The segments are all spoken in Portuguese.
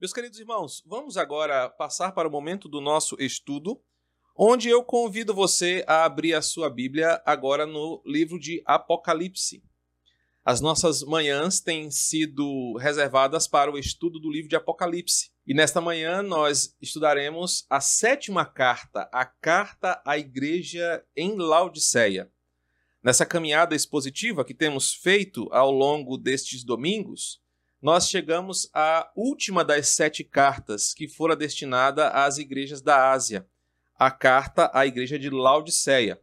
Meus queridos irmãos, vamos agora passar para o momento do nosso estudo, onde eu convido você a abrir a sua Bíblia agora no livro de Apocalipse. As nossas manhãs têm sido reservadas para o estudo do livro de Apocalipse. E nesta manhã nós estudaremos a sétima carta, a carta à igreja em Laodiceia. Nessa caminhada expositiva que temos feito ao longo destes domingos, nós chegamos à última das sete cartas que fora destinada às igrejas da Ásia, a carta à igreja de Laodiceia.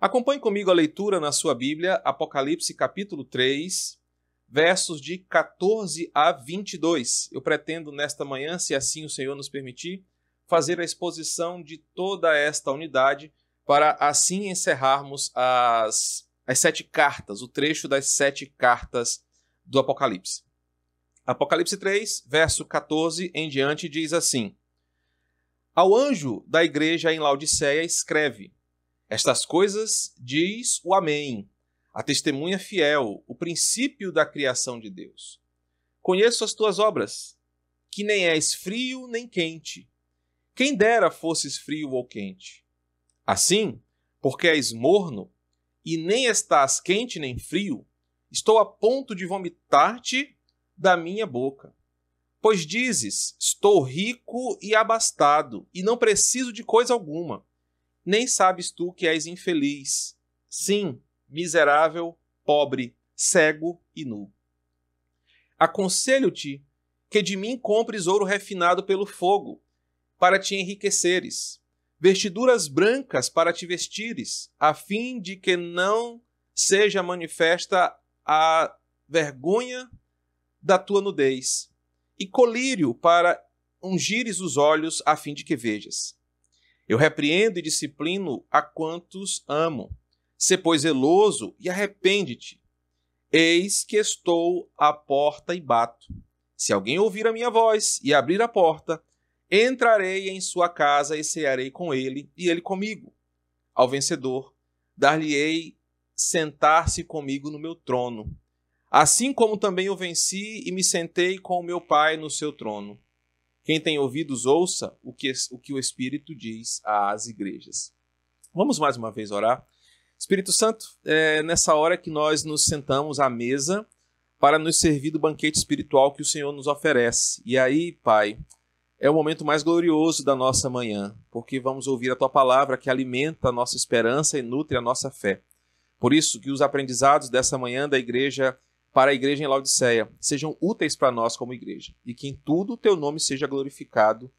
Acompanhe comigo a leitura na sua Bíblia, Apocalipse capítulo 3, versos de 14 a 22. Eu pretendo nesta manhã, se assim o Senhor nos permitir, fazer a exposição de toda esta unidade para assim encerrarmos as, as sete cartas, o trecho das sete cartas do Apocalipse. Apocalipse 3, verso 14 em diante, diz assim: Ao anjo da igreja em Laodiceia escreve: Estas coisas diz o Amém, a testemunha fiel, o princípio da criação de Deus. Conheço as tuas obras, que nem és frio nem quente. Quem dera fosses frio ou quente. Assim, porque és morno, e nem estás quente nem frio, estou a ponto de vomitar-te da minha boca. Pois dizes: Estou rico e abastado, e não preciso de coisa alguma. Nem sabes tu que és infeliz. Sim, miserável, pobre, cego e nu. Aconselho-te que de mim compres ouro refinado pelo fogo, para te enriqueceres, vestiduras brancas para te vestires, a fim de que não seja manifesta a vergonha da tua nudez, e colírio para ungires os olhos a fim de que vejas. Eu repreendo e disciplino a quantos amo. Se, pois, zeloso e arrepende-te. Eis que estou à porta e bato. Se alguém ouvir a minha voz e abrir a porta, entrarei em sua casa e cearei com ele e ele comigo. Ao vencedor, dar-lhe-ei sentar-se comigo no meu trono, Assim como também eu venci e me sentei com o meu Pai no seu trono. Quem tem ouvidos, ouça o que, o que o Espírito diz às igrejas. Vamos mais uma vez orar. Espírito Santo, é nessa hora que nós nos sentamos à mesa para nos servir do banquete espiritual que o Senhor nos oferece. E aí, Pai, é o momento mais glorioso da nossa manhã, porque vamos ouvir a tua palavra que alimenta a nossa esperança e nutre a nossa fé. Por isso, que os aprendizados dessa manhã da igreja para a igreja em Laodiceia sejam úteis para nós como igreja e que em tudo o teu nome seja glorificado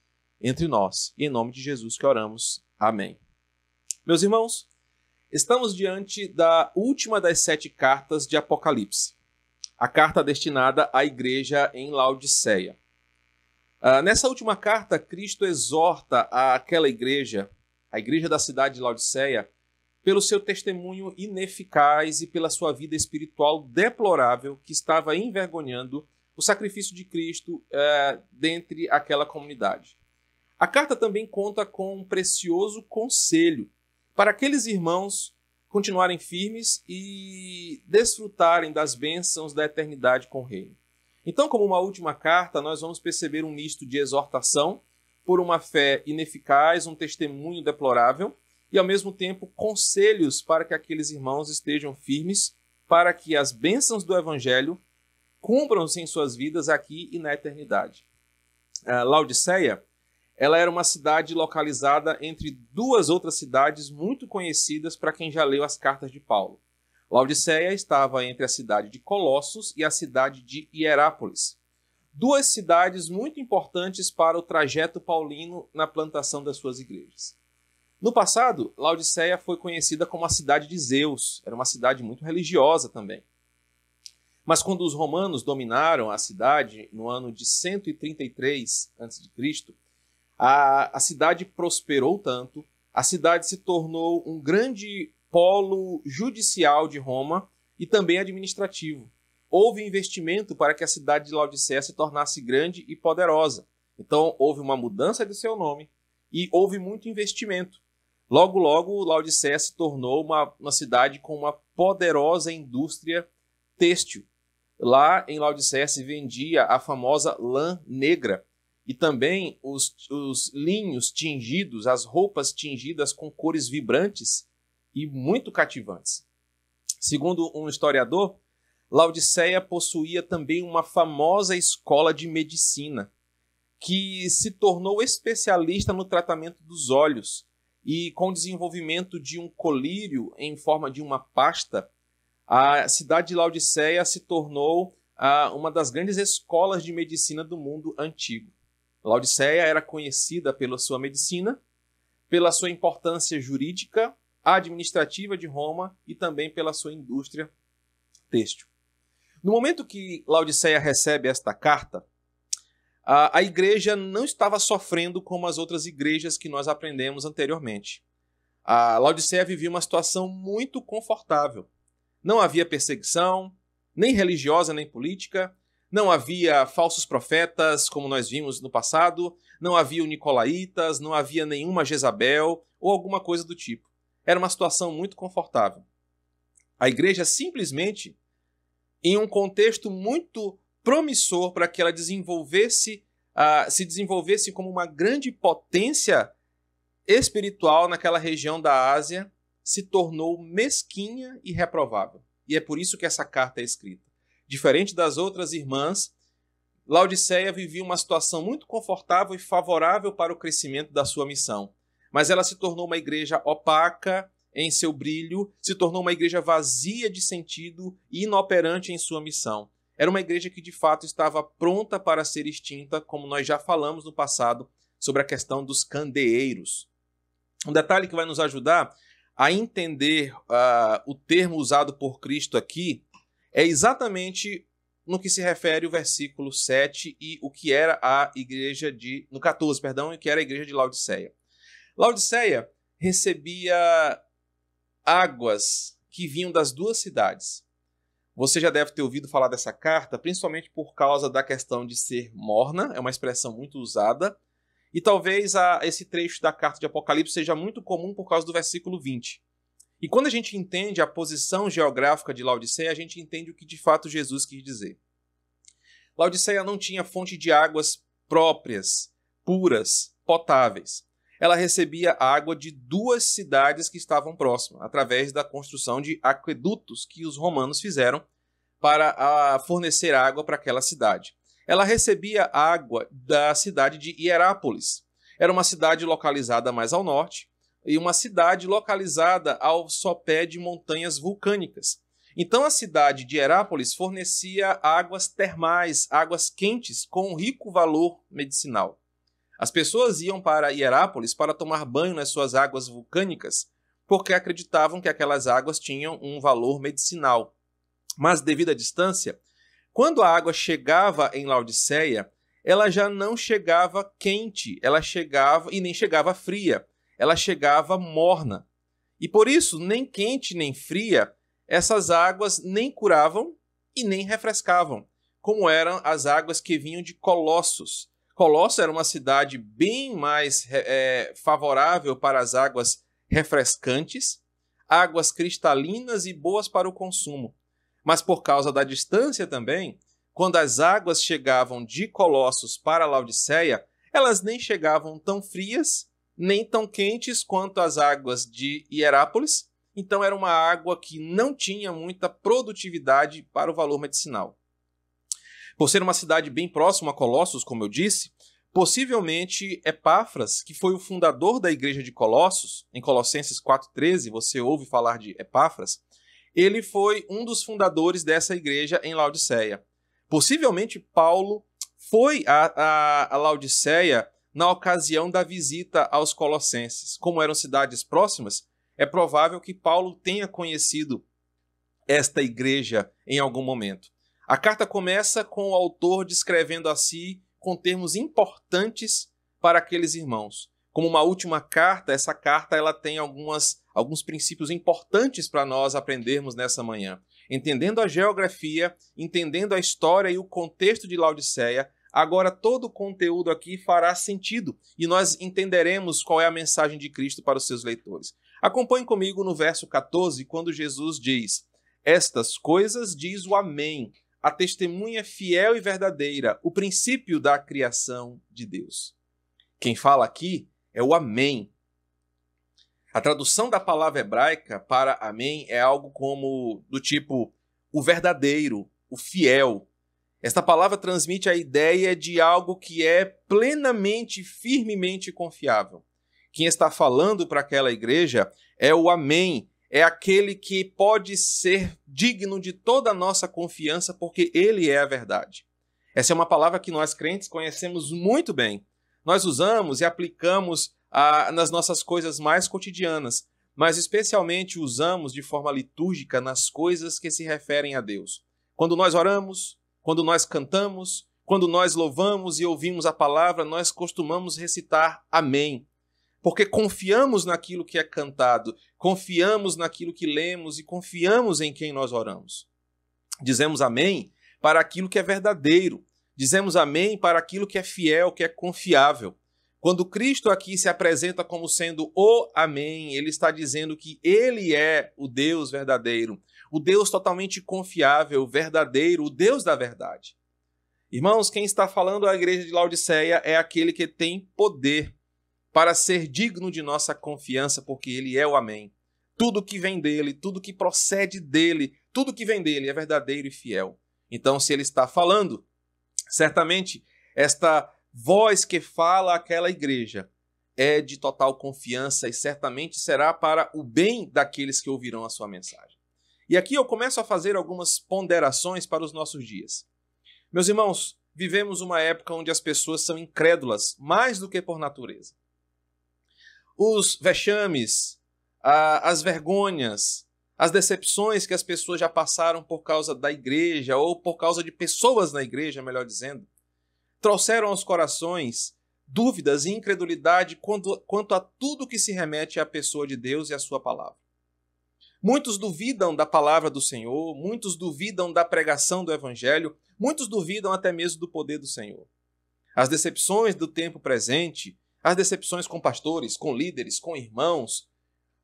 entre nós. E em nome de Jesus que oramos. Amém. Meus irmãos, estamos diante da última das sete cartas de Apocalipse, a carta destinada à igreja em Laodiceia. Uh, nessa última carta, Cristo exorta aquela igreja, a igreja da cidade de Laodiceia, pelo seu testemunho ineficaz e pela sua vida espiritual deplorável que estava envergonhando o sacrifício de Cristo é, dentre aquela comunidade. A carta também conta com um precioso conselho para aqueles irmãos continuarem firmes e desfrutarem das bênçãos da eternidade com o Reino. Então, como uma última carta, nós vamos perceber um misto de exortação por uma fé ineficaz, um testemunho deplorável e, ao mesmo tempo, conselhos para que aqueles irmãos estejam firmes, para que as bênçãos do Evangelho cumpram-se em suas vidas aqui e na eternidade. A Laodiceia ela era uma cidade localizada entre duas outras cidades muito conhecidas para quem já leu as cartas de Paulo. Laodiceia estava entre a cidade de Colossos e a cidade de Hierápolis, duas cidades muito importantes para o trajeto paulino na plantação das suas igrejas. No passado, Laodiceia foi conhecida como a cidade de Zeus, era uma cidade muito religiosa também. Mas quando os romanos dominaram a cidade no ano de 133 a.C., a, a cidade prosperou tanto, a cidade se tornou um grande polo judicial de Roma e também administrativo. Houve investimento para que a cidade de Laodiceia se tornasse grande e poderosa. Então, houve uma mudança de seu nome e houve muito investimento. Logo, logo, Laodiceia se tornou uma, uma cidade com uma poderosa indústria têxtil. Lá em Laodiceia se vendia a famosa lã negra, e também os, os linhos tingidos, as roupas tingidas com cores vibrantes e muito cativantes. Segundo um historiador, Laodiceia possuía também uma famosa escola de medicina, que se tornou especialista no tratamento dos olhos e com o desenvolvimento de um colírio em forma de uma pasta, a cidade de Laodiceia se tornou uma das grandes escolas de medicina do mundo antigo. Laodiceia era conhecida pela sua medicina, pela sua importância jurídica, administrativa de Roma e também pela sua indústria têxtil. No momento que Laodiceia recebe esta carta, a, a igreja não estava sofrendo como as outras igrejas que nós aprendemos anteriormente. A Laodiceia vivia uma situação muito confortável. Não havia perseguição, nem religiosa nem política, não havia falsos profetas, como nós vimos no passado, não havia Nicolaitas, não havia nenhuma Jezabel ou alguma coisa do tipo. Era uma situação muito confortável. A igreja simplesmente, em um contexto muito promissor para que ela desenvolvesse, uh, se desenvolvesse como uma grande potência espiritual naquela região da Ásia, se tornou mesquinha e reprovável. E é por isso que essa carta é escrita. Diferente das outras irmãs, Laodiceia vivia uma situação muito confortável e favorável para o crescimento da sua missão. Mas ela se tornou uma igreja opaca em seu brilho, se tornou uma igreja vazia de sentido e inoperante em sua missão. Era uma igreja que de fato estava pronta para ser extinta, como nós já falamos no passado sobre a questão dos candeeiros. Um detalhe que vai nos ajudar a entender uh, o termo usado por Cristo aqui é exatamente no que se refere o versículo 7 e o que era a igreja de. No 14, perdão, e o que era a igreja de Laodiceia. Laodiceia recebia águas que vinham das duas cidades. Você já deve ter ouvido falar dessa carta, principalmente por causa da questão de ser morna, é uma expressão muito usada. E talvez a, esse trecho da carta de Apocalipse seja muito comum por causa do versículo 20. E quando a gente entende a posição geográfica de Laodiceia, a gente entende o que de fato Jesus quis dizer. Laodiceia não tinha fonte de águas próprias, puras, potáveis. Ela recebia água de duas cidades que estavam próximas, através da construção de aquedutos que os romanos fizeram para fornecer água para aquela cidade. Ela recebia água da cidade de Hierápolis. Era uma cidade localizada mais ao norte, e uma cidade localizada ao sopé de montanhas vulcânicas. Então a cidade de Herápolis fornecia águas termais, águas quentes com rico valor medicinal. As pessoas iam para Hierápolis para tomar banho nas suas águas vulcânicas, porque acreditavam que aquelas águas tinham um valor medicinal. Mas devido à distância, quando a água chegava em Laodiceia, ela já não chegava quente, ela chegava e nem chegava fria ela chegava morna. E por isso, nem quente nem fria, essas águas nem curavam e nem refrescavam, como eram as águas que vinham de Colossos. Colossos era uma cidade bem mais é, favorável para as águas refrescantes, águas cristalinas e boas para o consumo. Mas por causa da distância também, quando as águas chegavam de Colossos para Laodiceia, elas nem chegavam tão frias nem tão quentes quanto as águas de Hierápolis, então era uma água que não tinha muita produtividade para o valor medicinal. Por ser uma cidade bem próxima a Colossos, como eu disse, possivelmente Epáfras, que foi o fundador da igreja de Colossos, em Colossenses 4,13, você ouve falar de Epáfras, ele foi um dos fundadores dessa igreja em Laodiceia. Possivelmente Paulo foi a, a, a Laodiceia na ocasião da visita aos Colossenses. Como eram cidades próximas, é provável que Paulo tenha conhecido esta igreja em algum momento. A carta começa com o autor descrevendo a si com termos importantes para aqueles irmãos. Como uma última carta, essa carta ela tem algumas, alguns princípios importantes para nós aprendermos nessa manhã. Entendendo a geografia, entendendo a história e o contexto de Laodiceia, Agora todo o conteúdo aqui fará sentido e nós entenderemos qual é a mensagem de Cristo para os seus leitores. Acompanhe comigo no verso 14, quando Jesus diz: Estas coisas diz o Amém, a testemunha fiel e verdadeira, o princípio da criação de Deus. Quem fala aqui é o Amém. A tradução da palavra hebraica para Amém é algo como do tipo o verdadeiro, o fiel. Esta palavra transmite a ideia de algo que é plenamente, firmemente confiável. Quem está falando para aquela igreja é o Amém, é aquele que pode ser digno de toda a nossa confiança, porque ele é a verdade. Essa é uma palavra que nós crentes conhecemos muito bem. Nós usamos e aplicamos a, nas nossas coisas mais cotidianas, mas especialmente usamos de forma litúrgica nas coisas que se referem a Deus. Quando nós oramos, quando nós cantamos, quando nós louvamos e ouvimos a palavra, nós costumamos recitar Amém porque confiamos naquilo que é cantado, confiamos naquilo que lemos e confiamos em quem nós oramos. Dizemos amém para aquilo que é verdadeiro, dizemos amém para aquilo que é fiel, que é confiável. Quando Cristo aqui se apresenta como sendo o Amém, ele está dizendo que ele é o Deus verdadeiro, o Deus totalmente confiável, verdadeiro, o Deus da verdade. Irmãos, quem está falando à igreja de Laodiceia é aquele que tem poder para ser digno de nossa confiança, porque Ele é o Amém. Tudo que vem dele, tudo que procede dele, tudo que vem dele é verdadeiro e fiel. Então, se ele está falando, certamente esta voz que fala àquela igreja é de total confiança e certamente será para o bem daqueles que ouvirão a sua mensagem. E aqui eu começo a fazer algumas ponderações para os nossos dias. Meus irmãos, vivemos uma época onde as pessoas são incrédulas mais do que por natureza os vexames, a, as vergonhas, as decepções que as pessoas já passaram por causa da igreja ou por causa de pessoas na igreja, melhor dizendo, trouxeram aos corações dúvidas e incredulidade quanto, quanto a tudo que se remete à pessoa de Deus e à sua palavra. Muitos duvidam da palavra do Senhor, muitos duvidam da pregação do Evangelho, muitos duvidam até mesmo do poder do Senhor. As decepções do tempo presente as decepções com pastores, com líderes, com irmãos,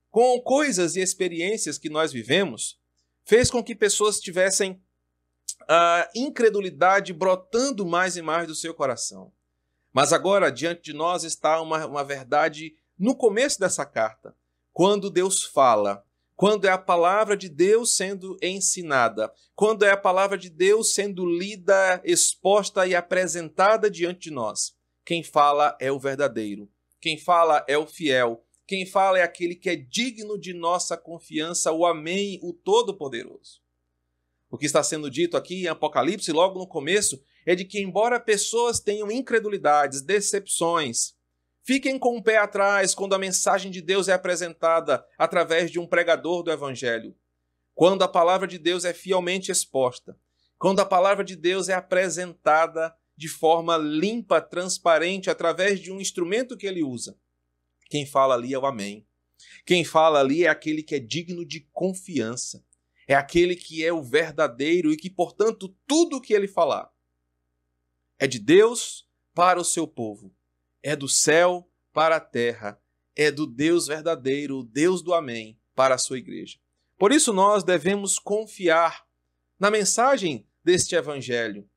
com coisas e experiências que nós vivemos, fez com que pessoas tivessem a incredulidade brotando mais e mais do seu coração. Mas agora, diante de nós, está uma, uma verdade no começo dessa carta, quando Deus fala, quando é a palavra de Deus sendo ensinada, quando é a palavra de Deus sendo lida, exposta e apresentada diante de nós. Quem fala é o verdadeiro. Quem fala é o fiel. Quem fala é aquele que é digno de nossa confiança, o Amém, o Todo-Poderoso. O que está sendo dito aqui em Apocalipse, logo no começo, é de que, embora pessoas tenham incredulidades, decepções, fiquem com o pé atrás quando a mensagem de Deus é apresentada através de um pregador do Evangelho. Quando a palavra de Deus é fielmente exposta, quando a palavra de Deus é apresentada de forma limpa, transparente, através de um instrumento que ele usa. Quem fala ali é o Amém. Quem fala ali é aquele que é digno de confiança. É aquele que é o verdadeiro e que, portanto, tudo o que ele falar é de Deus para o seu povo, é do céu para a terra, é do Deus verdadeiro, o Deus do Amém, para a sua igreja. Por isso nós devemos confiar na mensagem deste evangelho,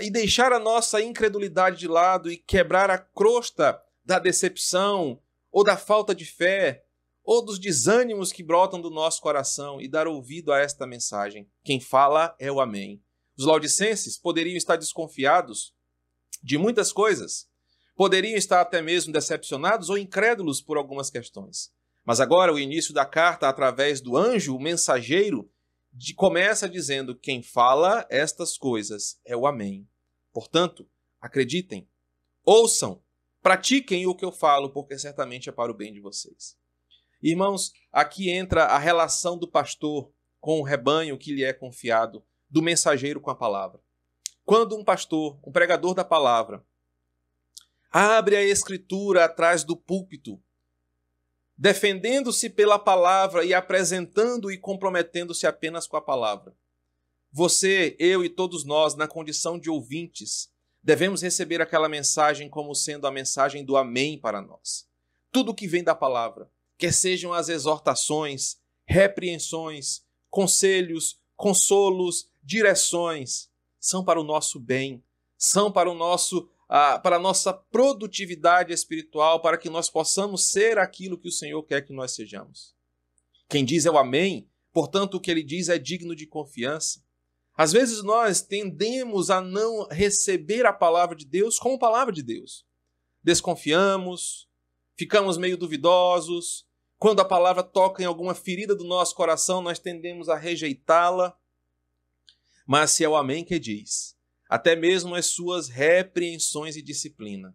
e deixar a nossa incredulidade de lado e quebrar a crosta da decepção ou da falta de fé ou dos desânimos que brotam do nosso coração e dar ouvido a esta mensagem. Quem fala é o Amém. Os laudicenses poderiam estar desconfiados de muitas coisas, poderiam estar até mesmo decepcionados ou incrédulos por algumas questões. Mas agora o início da carta através do anjo, o mensageiro, de, começa dizendo: quem fala estas coisas é o Amém. Portanto, acreditem, ouçam, pratiquem o que eu falo, porque certamente é para o bem de vocês. Irmãos, aqui entra a relação do pastor com o rebanho que lhe é confiado, do mensageiro com a palavra. Quando um pastor, um pregador da palavra, abre a escritura atrás do púlpito defendendo-se pela palavra e apresentando e comprometendo-se apenas com a palavra. Você, eu e todos nós, na condição de ouvintes, devemos receber aquela mensagem como sendo a mensagem do Amém para nós. Tudo que vem da palavra, quer sejam as exortações, repreensões, conselhos, consolos, direções, são para o nosso bem, são para o nosso para a nossa produtividade espiritual, para que nós possamos ser aquilo que o Senhor quer que nós sejamos. Quem diz é o Amém, portanto, o que ele diz é digno de confiança. Às vezes nós tendemos a não receber a palavra de Deus como palavra de Deus. Desconfiamos, ficamos meio duvidosos. Quando a palavra toca em alguma ferida do nosso coração, nós tendemos a rejeitá-la. Mas se é o Amém que diz, até mesmo as suas repreensões e disciplina,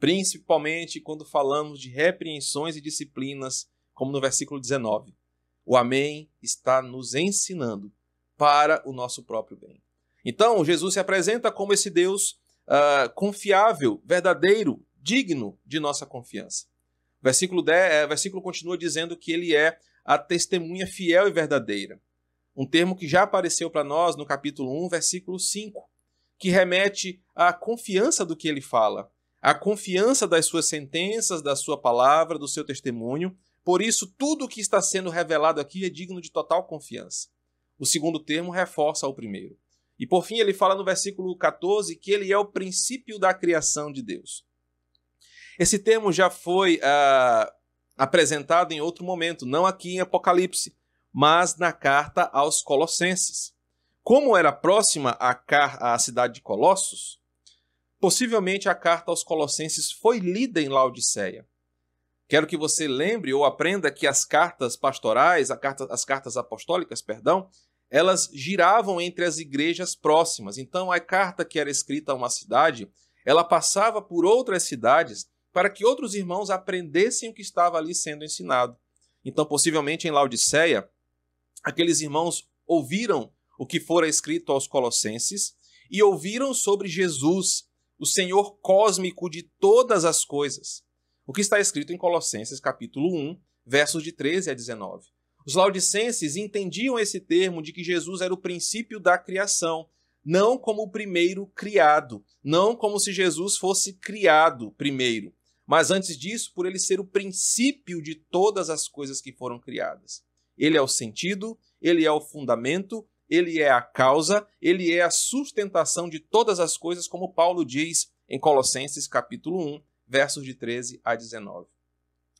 principalmente quando falamos de repreensões e disciplinas, como no versículo 19, o Amém está nos ensinando para o nosso próprio bem. Então, Jesus se apresenta como esse Deus uh, confiável, verdadeiro, digno de nossa confiança. O versículo, 10, é, o versículo continua dizendo que ele é a testemunha fiel e verdadeira. Um termo que já apareceu para nós no capítulo 1, versículo 5, que remete à confiança do que ele fala, à confiança das suas sentenças, da sua palavra, do seu testemunho. Por isso, tudo o que está sendo revelado aqui é digno de total confiança. O segundo termo reforça o primeiro. E por fim, ele fala no versículo 14 que ele é o princípio da criação de Deus. Esse termo já foi uh, apresentado em outro momento, não aqui em Apocalipse, mas na carta aos Colossenses. Como era próxima à, à cidade de Colossos, possivelmente a carta aos Colossenses foi lida em Laodiceia. Quero que você lembre ou aprenda que as cartas pastorais, carta, as cartas apostólicas, perdão, elas giravam entre as igrejas próximas. Então, a carta que era escrita a uma cidade, ela passava por outras cidades para que outros irmãos aprendessem o que estava ali sendo ensinado. Então, possivelmente em Laodiceia, aqueles irmãos ouviram o que fora escrito aos Colossenses e ouviram sobre Jesus, o Senhor cósmico de todas as coisas. O que está escrito em Colossenses capítulo 1, versos de 13 a 19. Os laudicenses entendiam esse termo de que Jesus era o princípio da criação, não como o primeiro criado, não como se Jesus fosse criado primeiro, mas antes disso, por ele ser o princípio de todas as coisas que foram criadas. Ele é o sentido, ele é o fundamento, ele é a causa, ele é a sustentação de todas as coisas, como Paulo diz em Colossenses capítulo 1, versos de 13 a 19.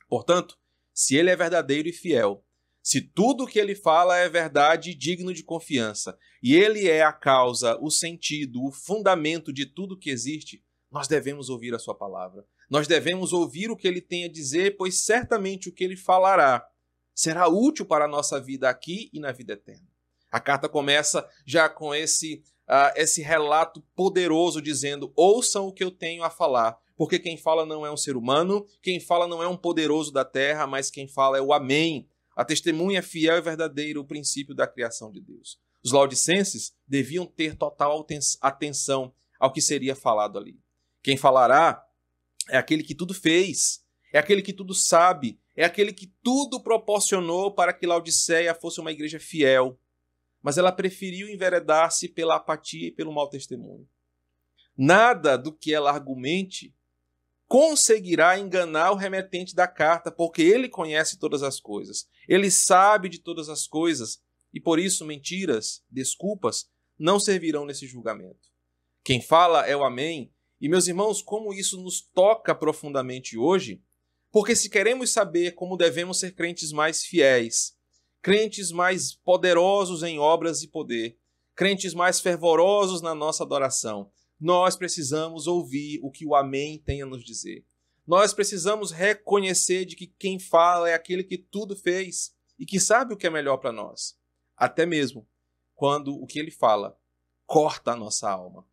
Portanto, se ele é verdadeiro e fiel, se tudo o que ele fala é verdade e digno de confiança, e ele é a causa, o sentido, o fundamento de tudo que existe, nós devemos ouvir a sua palavra. Nós devemos ouvir o que ele tem a dizer, pois certamente o que ele falará será útil para a nossa vida aqui e na vida eterna. A carta começa já com esse, uh, esse relato poderoso dizendo: ouçam o que eu tenho a falar, porque quem fala não é um ser humano, quem fala não é um poderoso da terra, mas quem fala é o Amém, a testemunha fiel e verdadeira, o princípio da criação de Deus. Os laudicenses deviam ter total atenção ao que seria falado ali. Quem falará é aquele que tudo fez, é aquele que tudo sabe, é aquele que tudo proporcionou para que Laodiceia fosse uma igreja fiel. Mas ela preferiu enveredar-se pela apatia e pelo mau testemunho. Nada do que ela argumente conseguirá enganar o remetente da carta, porque ele conhece todas as coisas, ele sabe de todas as coisas, e por isso mentiras, desculpas, não servirão nesse julgamento. Quem fala é o Amém, e meus irmãos, como isso nos toca profundamente hoje, porque se queremos saber como devemos ser crentes mais fiéis, crentes mais poderosos em obras e poder, crentes mais fervorosos na nossa adoração, nós precisamos ouvir o que o Amém tem a nos dizer. Nós precisamos reconhecer de que quem fala é aquele que tudo fez e que sabe o que é melhor para nós, até mesmo quando o que ele fala corta a nossa alma,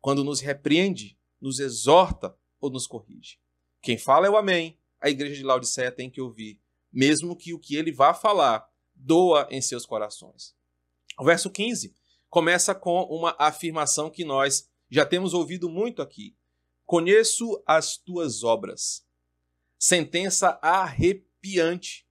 quando nos repreende, nos exorta ou nos corrige. Quem fala é o Amém. A igreja de Laodiceia tem que ouvir, mesmo que o que ele vá falar doa em seus corações. O verso 15 começa com uma afirmação que nós já temos ouvido muito aqui. Conheço as tuas obras. Sentença arrepiante.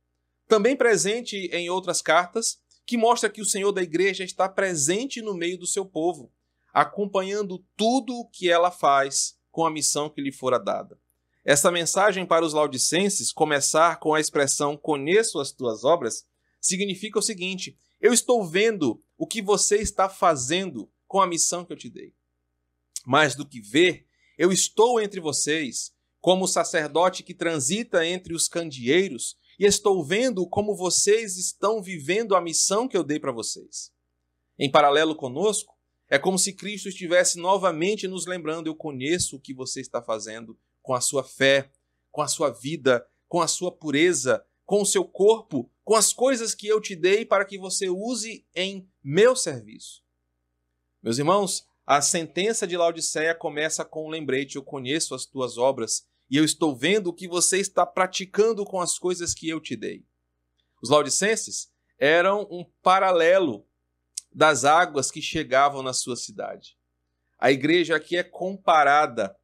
Também presente em outras cartas, que mostra que o Senhor da igreja está presente no meio do seu povo, acompanhando tudo o que ela faz com a missão que lhe fora dada. Essa mensagem para os laudicenses, começar com a expressão conheço as tuas obras, significa o seguinte: eu estou vendo o que você está fazendo com a missão que eu te dei. Mais do que ver, eu estou entre vocês, como o sacerdote que transita entre os candeeiros, e estou vendo como vocês estão vivendo a missão que eu dei para vocês. Em paralelo conosco, é como se Cristo estivesse novamente nos lembrando: eu conheço o que você está fazendo com a sua fé, com a sua vida, com a sua pureza, com o seu corpo, com as coisas que eu te dei para que você use em meu serviço. Meus irmãos, a sentença de Laodiceia começa com um lembrete: eu conheço as tuas obras e eu estou vendo o que você está praticando com as coisas que eu te dei. Os laodicenses eram um paralelo das águas que chegavam na sua cidade. A igreja aqui é comparada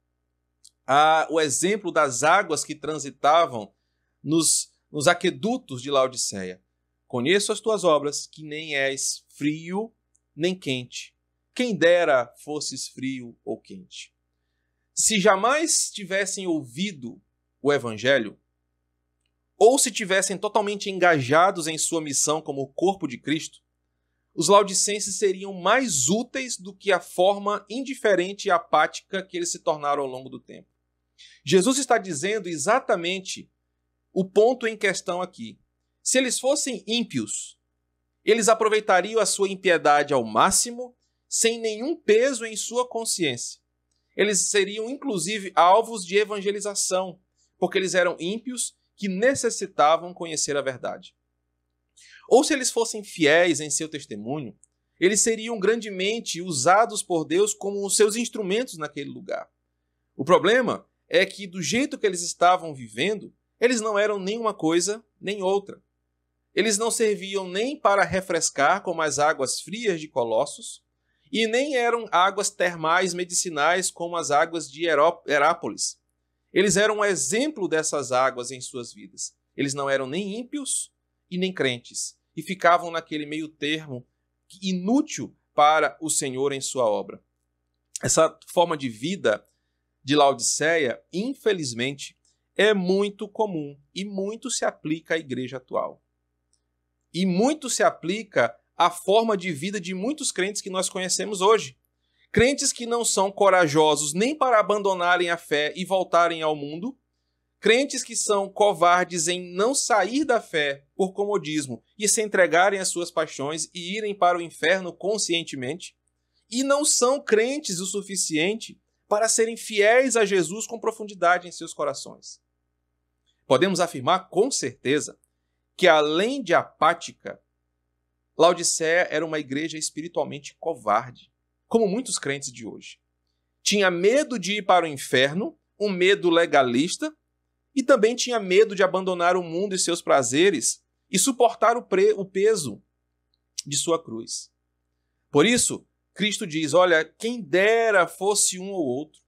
ao exemplo das águas que transitavam nos, nos aquedutos de Laodiceia. Conheço as tuas obras, que nem és frio nem quente. Quem dera fosses frio ou quente. Se jamais tivessem ouvido o Evangelho, ou se tivessem totalmente engajados em sua missão como corpo de Cristo, os laudicenses seriam mais úteis do que a forma indiferente e apática que eles se tornaram ao longo do tempo. Jesus está dizendo exatamente o ponto em questão aqui. Se eles fossem ímpios, eles aproveitariam a sua impiedade ao máximo, sem nenhum peso em sua consciência. Eles seriam, inclusive, alvos de evangelização, porque eles eram ímpios que necessitavam conhecer a verdade. Ou se eles fossem fiéis em seu testemunho, eles seriam grandemente usados por Deus como os seus instrumentos naquele lugar. O problema é que, do jeito que eles estavam vivendo, eles não eram nem uma coisa nem outra. Eles não serviam nem para refrescar como as águas frias de Colossos, e nem eram águas termais medicinais como as águas de Herápolis. Eles eram um exemplo dessas águas em suas vidas. Eles não eram nem ímpios e nem crentes, e ficavam naquele meio termo inútil para o Senhor em sua obra. Essa forma de vida de Laodiceia, infelizmente, é muito comum e muito se aplica à igreja atual. E muito se aplica à forma de vida de muitos crentes que nós conhecemos hoje. Crentes que não são corajosos nem para abandonarem a fé e voltarem ao mundo, Crentes que são covardes em não sair da fé por comodismo e se entregarem às suas paixões e irem para o inferno conscientemente, e não são crentes o suficiente para serem fiéis a Jesus com profundidade em seus corações. Podemos afirmar com certeza que, além de apática, Laodiceia era uma igreja espiritualmente covarde, como muitos crentes de hoje. Tinha medo de ir para o inferno, um medo legalista, e também tinha medo de abandonar o mundo e seus prazeres e suportar o, o peso de sua cruz. Por isso, Cristo diz: Olha, quem dera fosse um ou outro,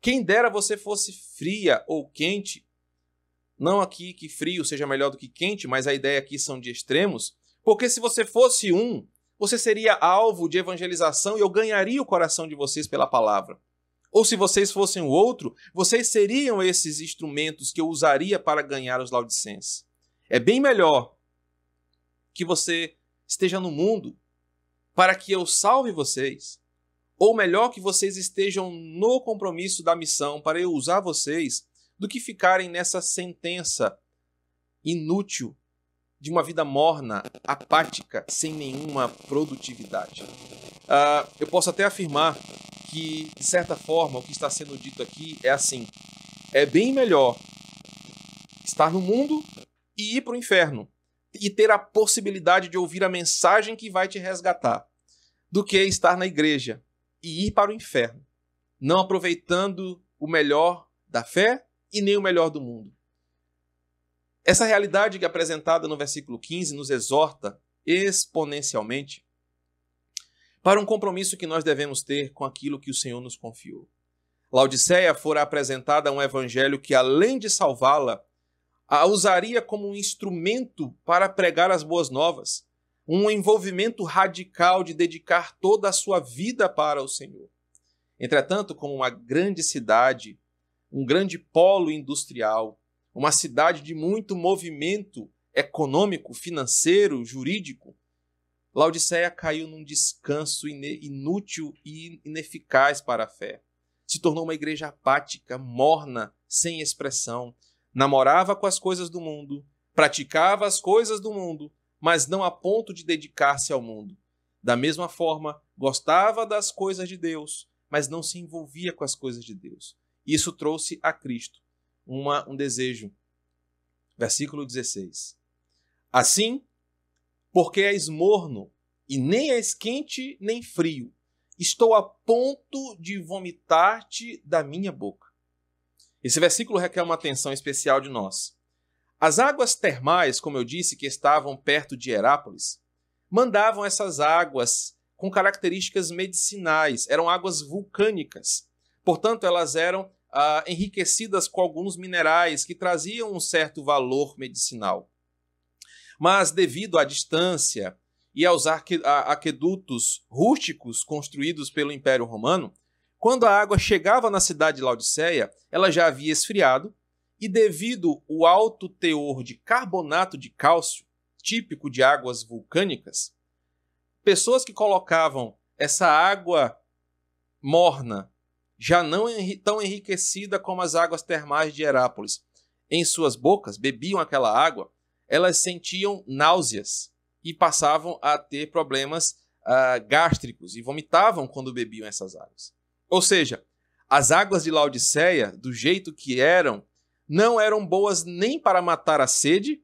quem dera você fosse fria ou quente. Não aqui que frio seja melhor do que quente, mas a ideia aqui são de extremos, porque se você fosse um, você seria alvo de evangelização e eu ganharia o coração de vocês pela palavra. Ou se vocês fossem o outro, vocês seriam esses instrumentos que eu usaria para ganhar os laudicenses. É bem melhor que você esteja no mundo para que eu salve vocês, ou melhor que vocês estejam no compromisso da missão para eu usar vocês, do que ficarem nessa sentença inútil de uma vida morna, apática, sem nenhuma produtividade. Uh, eu posso até afirmar que, de certa forma, o que está sendo dito aqui é assim: é bem melhor estar no mundo e ir para o inferno e ter a possibilidade de ouvir a mensagem que vai te resgatar, do que estar na igreja e ir para o inferno, não aproveitando o melhor da fé e nem o melhor do mundo. Essa realidade que é apresentada no versículo 15 nos exorta exponencialmente para um compromisso que nós devemos ter com aquilo que o Senhor nos confiou. Laodiceia fora apresentada um evangelho que, além de salvá-la, a usaria como um instrumento para pregar as boas novas, um envolvimento radical de dedicar toda a sua vida para o Senhor. Entretanto, como uma grande cidade, um grande polo industrial, uma cidade de muito movimento econômico, financeiro, jurídico, Laodiceia caiu num descanso inútil e ineficaz para a fé. Se tornou uma igreja apática, morna, sem expressão. Namorava com as coisas do mundo, praticava as coisas do mundo, mas não a ponto de dedicar-se ao mundo. Da mesma forma, gostava das coisas de Deus, mas não se envolvia com as coisas de Deus. Isso trouxe a Cristo uma, um desejo. Versículo 16. Assim, porque és morno, e nem és quente nem frio, estou a ponto de vomitar-te da minha boca. Esse versículo requer uma atenção especial de nós. As águas termais, como eu disse, que estavam perto de Herápolis, mandavam essas águas com características medicinais, eram águas vulcânicas. Portanto, elas eram ah, enriquecidas com alguns minerais que traziam um certo valor medicinal. Mas, devido à distância e aos aquedutos rústicos construídos pelo Império Romano, quando a água chegava na cidade de Laodiceia, ela já havia esfriado, e devido ao alto teor de carbonato de cálcio, típico de águas vulcânicas, pessoas que colocavam essa água morna já não tão enriquecida como as águas termais de Herápolis. Em suas bocas, bebiam aquela água, elas sentiam náuseas e passavam a ter problemas uh, gástricos e vomitavam quando bebiam essas águas. Ou seja, as águas de Laodiceia, do jeito que eram, não eram boas nem para matar a sede,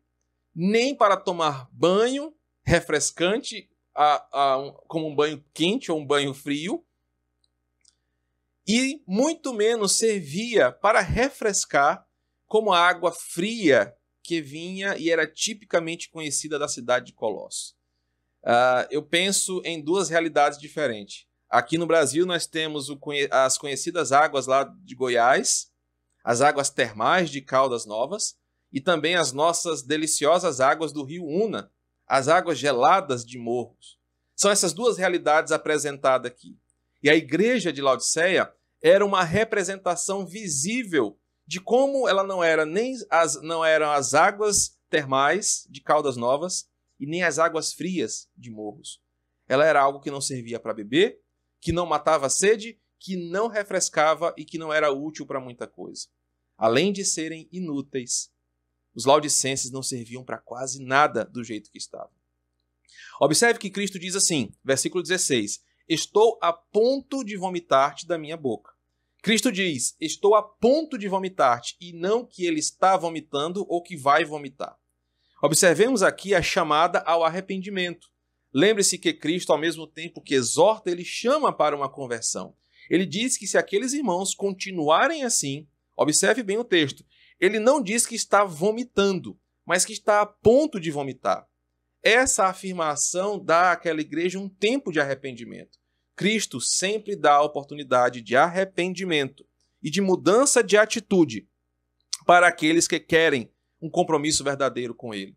nem para tomar banho refrescante, a, a, como um banho quente ou um banho frio, e muito menos servia para refrescar como a água fria que vinha e era tipicamente conhecida da cidade de Colossos. Uh, eu penso em duas realidades diferentes. Aqui no Brasil nós temos as conhecidas águas lá de Goiás, as águas termais de Caldas Novas e também as nossas deliciosas águas do Rio Una, as águas geladas de Morros. São essas duas realidades apresentadas aqui. E a igreja de Laodiceia era uma representação visível de como ela não era nem as não eram as águas termais de Caldas Novas e nem as águas frias de Morros. Ela era algo que não servia para beber, que não matava a sede, que não refrescava e que não era útil para muita coisa. Além de serem inúteis, os laudicenses não serviam para quase nada do jeito que estavam. Observe que Cristo diz assim, versículo 16: Estou a ponto de vomitar-te da minha boca. Cristo diz: Estou a ponto de vomitar-te, e não que ele está vomitando ou que vai vomitar. Observemos aqui a chamada ao arrependimento. Lembre-se que Cristo, ao mesmo tempo que exorta, ele chama para uma conversão. Ele diz que se aqueles irmãos continuarem assim, observe bem o texto, ele não diz que está vomitando, mas que está a ponto de vomitar. Essa afirmação dá àquela igreja um tempo de arrependimento. Cristo sempre dá a oportunidade de arrependimento e de mudança de atitude para aqueles que querem um compromisso verdadeiro com Ele.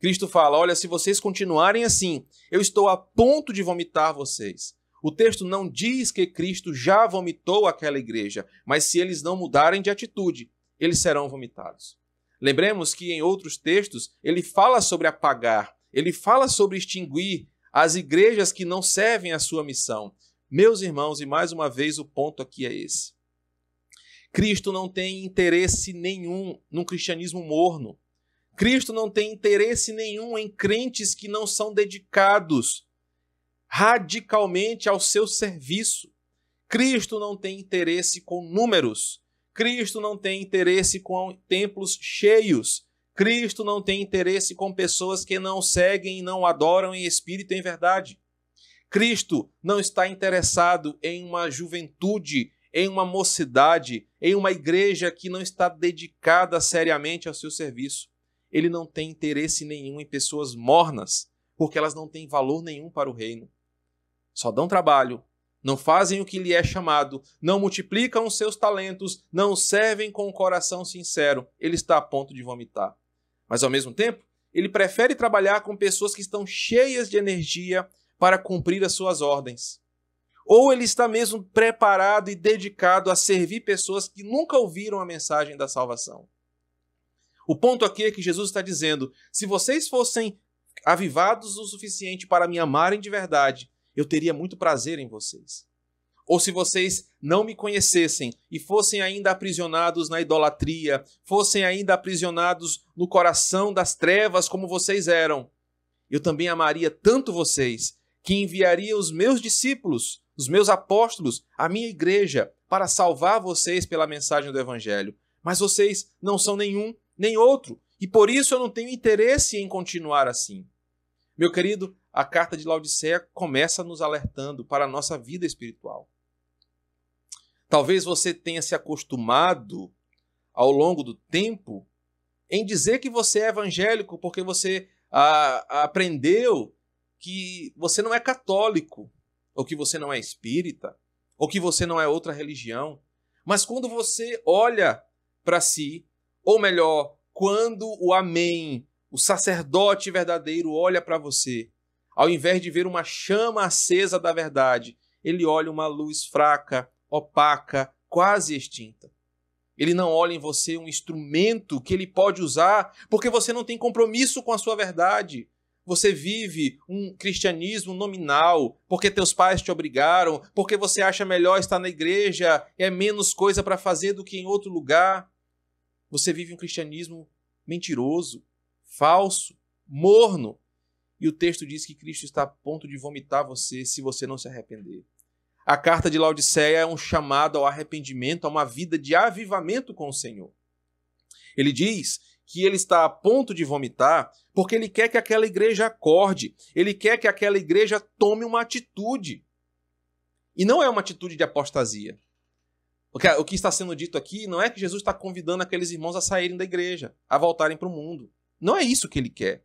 Cristo fala: Olha, se vocês continuarem assim, eu estou a ponto de vomitar vocês. O texto não diz que Cristo já vomitou aquela igreja, mas se eles não mudarem de atitude, eles serão vomitados. Lembremos que em outros textos ele fala sobre apagar, ele fala sobre extinguir as igrejas que não servem a sua missão. Meus irmãos, e mais uma vez o ponto aqui é esse. Cristo não tem interesse nenhum num cristianismo morno. Cristo não tem interesse nenhum em crentes que não são dedicados radicalmente ao seu serviço. Cristo não tem interesse com números. Cristo não tem interesse com templos cheios. Cristo não tem interesse com pessoas que não seguem e não adoram em espírito e em verdade. Cristo não está interessado em uma juventude, em uma mocidade, em uma igreja que não está dedicada seriamente ao seu serviço. Ele não tem interesse nenhum em pessoas mornas, porque elas não têm valor nenhum para o reino. Só dão trabalho, não fazem o que lhe é chamado, não multiplicam os seus talentos, não servem com o coração sincero. Ele está a ponto de vomitar. Mas ao mesmo tempo, ele prefere trabalhar com pessoas que estão cheias de energia para cumprir as suas ordens. Ou ele está mesmo preparado e dedicado a servir pessoas que nunca ouviram a mensagem da salvação. O ponto aqui é que Jesus está dizendo: se vocês fossem avivados o suficiente para me amarem de verdade, eu teria muito prazer em vocês. Ou se vocês não me conhecessem e fossem ainda aprisionados na idolatria, fossem ainda aprisionados no coração das trevas como vocês eram, eu também amaria tanto vocês que enviaria os meus discípulos, os meus apóstolos, a minha igreja, para salvar vocês pela mensagem do Evangelho. Mas vocês não são nenhum nem outro, e por isso eu não tenho interesse em continuar assim. Meu querido, a carta de Laodiceia começa nos alertando para a nossa vida espiritual. Talvez você tenha se acostumado ao longo do tempo em dizer que você é evangélico porque você ah, aprendeu que você não é católico, ou que você não é espírita, ou que você não é outra religião. Mas quando você olha para si, ou melhor, quando o Amém, o sacerdote verdadeiro, olha para você, ao invés de ver uma chama acesa da verdade, ele olha uma luz fraca, opaca, quase extinta. Ele não olha em você um instrumento que ele pode usar porque você não tem compromisso com a sua verdade. Você vive um cristianismo nominal porque teus pais te obrigaram, porque você acha melhor estar na igreja, é menos coisa para fazer do que em outro lugar. Você vive um cristianismo mentiroso, falso, morno. E o texto diz que Cristo está a ponto de vomitar você se você não se arrepender. A carta de Laodiceia é um chamado ao arrependimento, a uma vida de avivamento com o Senhor. Ele diz que ele está a ponto de vomitar porque ele quer que aquela igreja acorde, ele quer que aquela igreja tome uma atitude. E não é uma atitude de apostasia. Porque o que está sendo dito aqui não é que Jesus está convidando aqueles irmãos a saírem da igreja, a voltarem para o mundo. Não é isso que ele quer.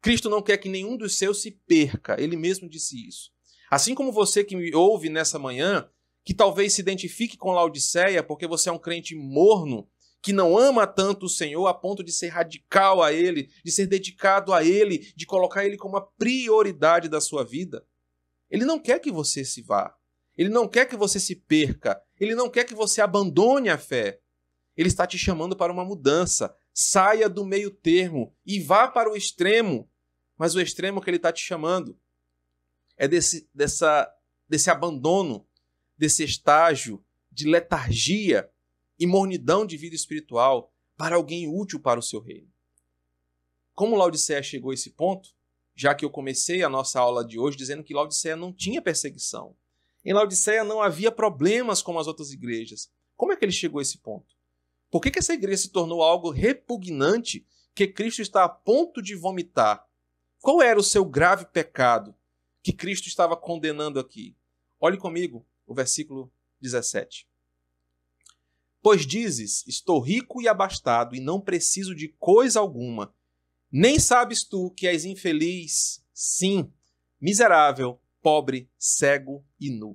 Cristo não quer que nenhum dos seus se perca, ele mesmo disse isso. Assim como você que me ouve nessa manhã, que talvez se identifique com Laodiceia porque você é um crente morno, que não ama tanto o Senhor a ponto de ser radical a Ele, de ser dedicado a Ele, de colocar Ele como a prioridade da sua vida. Ele não quer que você se vá. Ele não quer que você se perca. Ele não quer que você abandone a fé. Ele está te chamando para uma mudança. Saia do meio termo e vá para o extremo. Mas o extremo que ele está te chamando é desse, dessa, desse abandono, desse estágio de letargia e mornidão de vida espiritual para alguém útil para o seu reino. Como Laodiceia chegou a esse ponto? Já que eu comecei a nossa aula de hoje dizendo que Laodiceia não tinha perseguição. Em Laodiceia não havia problemas como as outras igrejas. Como é que ele chegou a esse ponto? Por que, que essa igreja se tornou algo repugnante que Cristo está a ponto de vomitar? Qual era o seu grave pecado que Cristo estava condenando aqui. Olhe comigo o versículo 17. Pois dizes: Estou rico e abastado e não preciso de coisa alguma. Nem sabes tu que és infeliz, sim, miserável, pobre, cego e nu.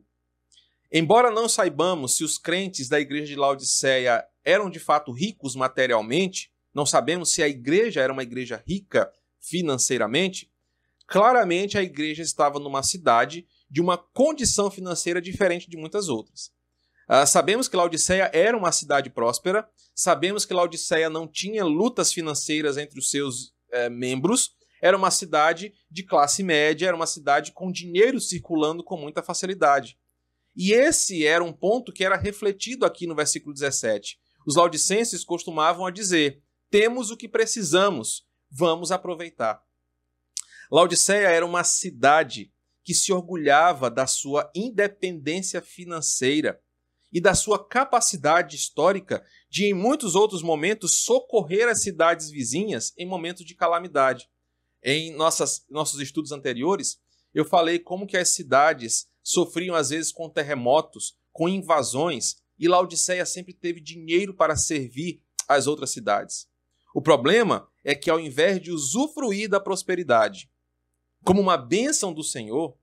Embora não saibamos se os crentes da igreja de Laodiceia eram de fato ricos materialmente, não sabemos se a igreja era uma igreja rica financeiramente, claramente a igreja estava numa cidade de uma condição financeira diferente de muitas outras. Uh, sabemos que Laodiceia era uma cidade próspera, sabemos que Laodiceia não tinha lutas financeiras entre os seus uh, membros, era uma cidade de classe média, era uma cidade com dinheiro circulando com muita facilidade. E esse era um ponto que era refletido aqui no versículo 17. Os laudicenses costumavam a dizer: temos o que precisamos, vamos aproveitar. Laodiceia era uma cidade que se orgulhava da sua independência financeira e da sua capacidade histórica de, em muitos outros momentos, socorrer as cidades vizinhas em momentos de calamidade. Em nossas, nossos estudos anteriores, eu falei como que as cidades sofriam às vezes com terremotos, com invasões, e Laodiceia sempre teve dinheiro para servir as outras cidades. O problema é que ao invés de usufruir da prosperidade, como uma bênção do Senhor,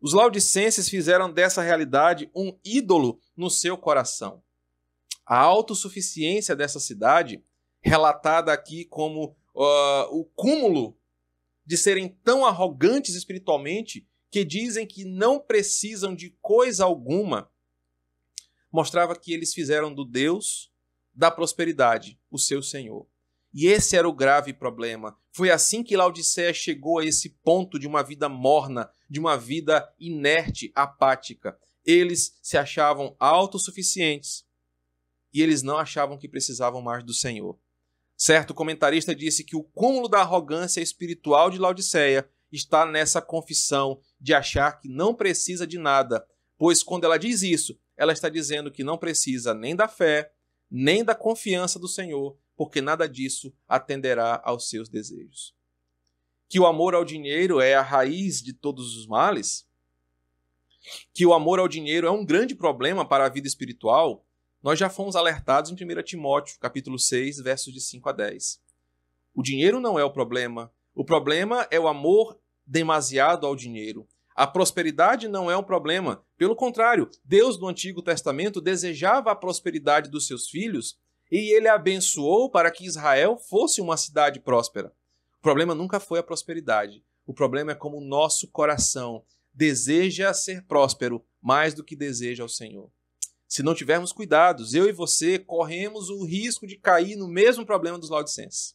os laudicenses fizeram dessa realidade um ídolo no seu coração. A autossuficiência dessa cidade, relatada aqui como uh, o cúmulo de serem tão arrogantes espiritualmente que dizem que não precisam de coisa alguma, mostrava que eles fizeram do Deus da prosperidade o seu Senhor. E esse era o grave problema. Foi assim que Laodiceia chegou a esse ponto de uma vida morna, de uma vida inerte, apática. Eles se achavam autossuficientes e eles não achavam que precisavam mais do Senhor. Certo comentarista disse que o cúmulo da arrogância espiritual de Laodiceia está nessa confissão de achar que não precisa de nada, pois quando ela diz isso, ela está dizendo que não precisa nem da fé, nem da confiança do Senhor, porque nada disso atenderá aos seus desejos. Que o amor ao dinheiro é a raiz de todos os males? Que o amor ao dinheiro é um grande problema para a vida espiritual? Nós já fomos alertados em 1 Timóteo, capítulo 6, versos de 5 a 10. O dinheiro não é o problema. O problema é o amor demasiado ao dinheiro. A prosperidade não é um problema. Pelo contrário, Deus no Antigo Testamento desejava a prosperidade dos seus filhos e ele abençoou para que Israel fosse uma cidade próspera. O problema nunca foi a prosperidade. O problema é como o nosso coração deseja ser próspero mais do que deseja o Senhor. Se não tivermos cuidados, eu e você corremos o risco de cair no mesmo problema dos laudicenses.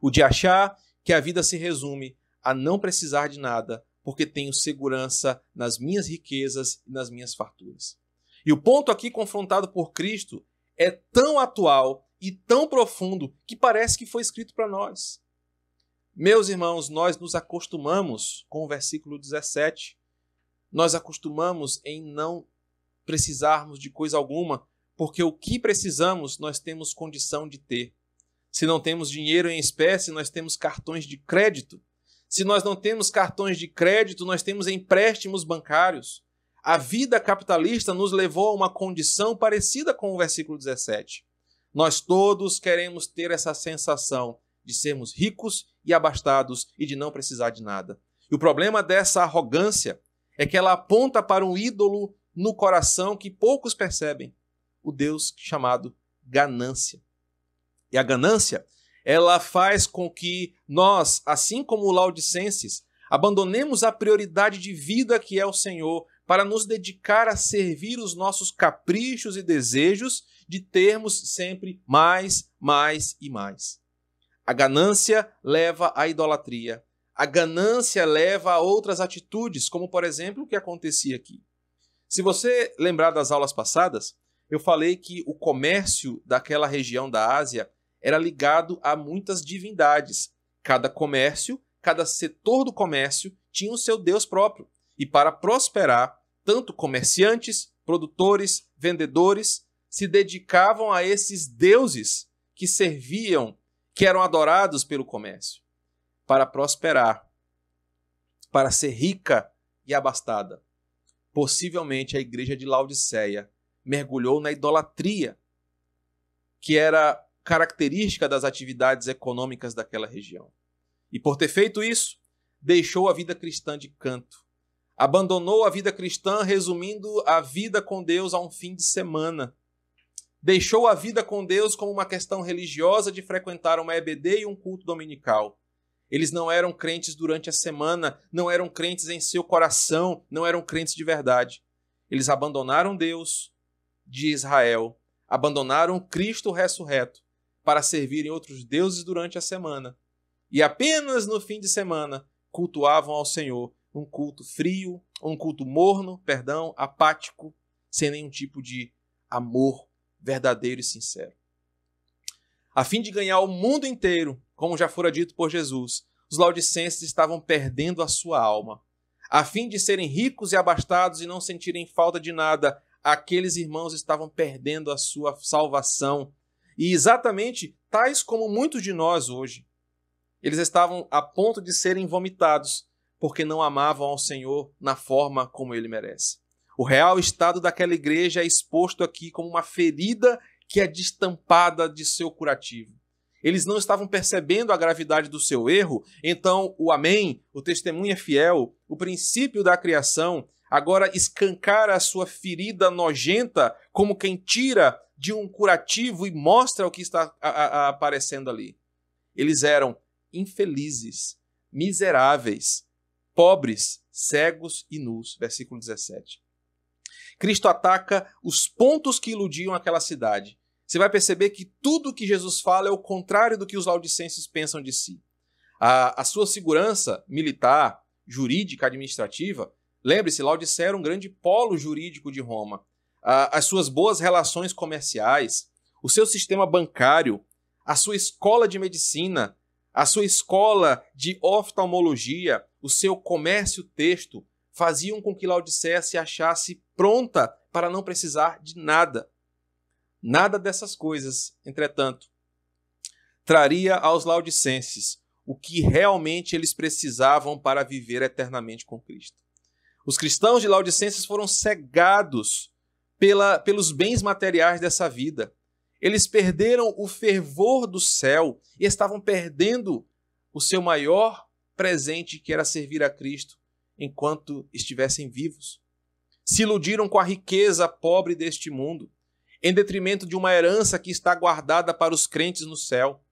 O de achar que a vida se resume a não precisar de nada, porque tenho segurança nas minhas riquezas e nas minhas farturas. E o ponto aqui confrontado por Cristo é tão atual e tão profundo que parece que foi escrito para nós. Meus irmãos, nós nos acostumamos com o versículo 17. Nós acostumamos em não precisarmos de coisa alguma, porque o que precisamos nós temos condição de ter. Se não temos dinheiro em espécie, nós temos cartões de crédito. Se nós não temos cartões de crédito, nós temos empréstimos bancários. A vida capitalista nos levou a uma condição parecida com o versículo 17. Nós todos queremos ter essa sensação de sermos ricos e abastados e de não precisar de nada. E o problema dessa arrogância é que ela aponta para um ídolo no coração que poucos percebem, o Deus chamado ganância. E a ganância, ela faz com que nós, assim como laudicenses, abandonemos a prioridade de vida que é o Senhor para nos dedicar a servir os nossos caprichos e desejos de termos sempre mais, mais e mais. A ganância leva à idolatria. A ganância leva a outras atitudes, como por exemplo o que acontecia aqui. Se você lembrar das aulas passadas, eu falei que o comércio daquela região da Ásia era ligado a muitas divindades. Cada comércio, cada setor do comércio tinha o seu deus próprio. E para prosperar, tanto comerciantes, produtores, vendedores se dedicavam a esses deuses que serviam, que eram adorados pelo comércio, para prosperar, para ser rica e abastada. Possivelmente a igreja de Laodiceia mergulhou na idolatria, que era característica das atividades econômicas daquela região. E por ter feito isso, deixou a vida cristã de canto Abandonou a vida cristã, resumindo a vida com Deus a um fim de semana. Deixou a vida com Deus como uma questão religiosa de frequentar uma EBD e um culto dominical. Eles não eram crentes durante a semana, não eram crentes em seu coração, não eram crentes de verdade. Eles abandonaram Deus de Israel, abandonaram Cristo ressurreto para servirem outros deuses durante a semana. E apenas no fim de semana cultuavam ao Senhor um culto frio, um culto morno, perdão, apático, sem nenhum tipo de amor verdadeiro e sincero. A fim de ganhar o mundo inteiro, como já fora dito por Jesus, os laudicenses estavam perdendo a sua alma. A fim de serem ricos e abastados e não sentirem falta de nada, aqueles irmãos estavam perdendo a sua salvação. E exatamente tais como muitos de nós hoje. Eles estavam a ponto de serem vomitados porque não amavam ao Senhor na forma como ele merece. O real estado daquela igreja é exposto aqui como uma ferida que é destampada de seu curativo. Eles não estavam percebendo a gravidade do seu erro, então o Amém, o testemunho é fiel, o princípio da criação, agora escancara a sua ferida nojenta como quem tira de um curativo e mostra o que está a, a, aparecendo ali. Eles eram infelizes, miseráveis, pobres, cegos e nus. Versículo 17. Cristo ataca os pontos que iludiam aquela cidade. você vai perceber que tudo que Jesus fala é o contrário do que os laudicenses pensam de si. A, a sua segurança militar, jurídica, administrativa, lembre-se, Laodicea era um grande polo jurídico de Roma. A, as suas boas relações comerciais, o seu sistema bancário, a sua escola de medicina, a sua escola de oftalmologia, o seu comércio texto, faziam com que Laodicea se achasse pronta para não precisar de nada. Nada dessas coisas, entretanto, traria aos laodicenses o que realmente eles precisavam para viver eternamente com Cristo. Os cristãos de Laodicenses foram cegados pela, pelos bens materiais dessa vida. Eles perderam o fervor do céu e estavam perdendo o seu maior presente, que era servir a Cristo enquanto estivessem vivos. Se iludiram com a riqueza pobre deste mundo em detrimento de uma herança que está guardada para os crentes no céu.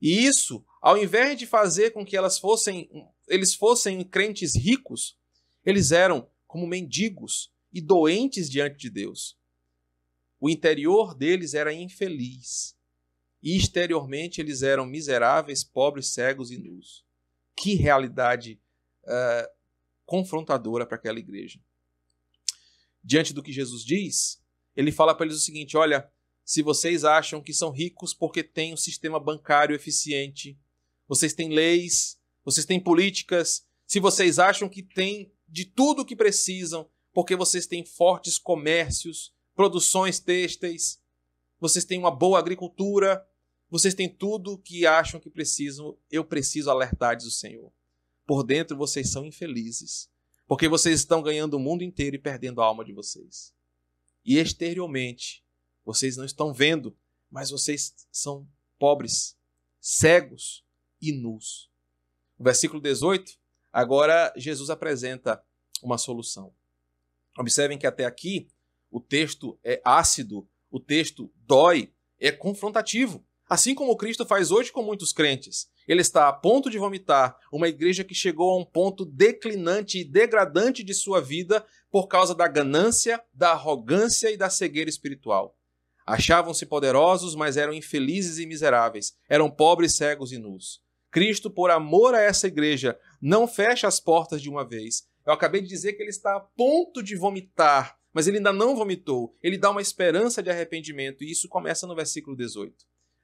E isso, ao invés de fazer com que elas fossem, eles fossem crentes ricos, eles eram como mendigos e doentes diante de Deus. O interior deles era infeliz e exteriormente eles eram miseráveis, pobres, cegos e nus. Que realidade uh, confrontadora para aquela igreja. Diante do que Jesus diz, ele fala para eles o seguinte: olha, se vocês acham que são ricos porque têm um sistema bancário eficiente, vocês têm leis, vocês têm políticas, se vocês acham que têm de tudo o que precisam, porque vocês têm fortes comércios, produções têxteis, vocês têm uma boa agricultura, vocês têm tudo que acham que precisam, eu preciso alertar, diz o Senhor. Por dentro vocês são infelizes, porque vocês estão ganhando o mundo inteiro e perdendo a alma de vocês. E exteriormente, vocês não estão vendo, mas vocês são pobres, cegos e nus. O versículo 18, agora Jesus apresenta uma solução. Observem que até aqui o texto é ácido, o texto dói, é confrontativo. Assim como Cristo faz hoje com muitos crentes. Ele está a ponto de vomitar uma igreja que chegou a um ponto declinante e degradante de sua vida por causa da ganância, da arrogância e da cegueira espiritual. Achavam-se poderosos, mas eram infelizes e miseráveis, eram pobres, cegos e nus. Cristo, por amor a essa igreja, não fecha as portas de uma vez. Eu acabei de dizer que ele está a ponto de vomitar, mas ele ainda não vomitou. Ele dá uma esperança de arrependimento, e isso começa no versículo 18.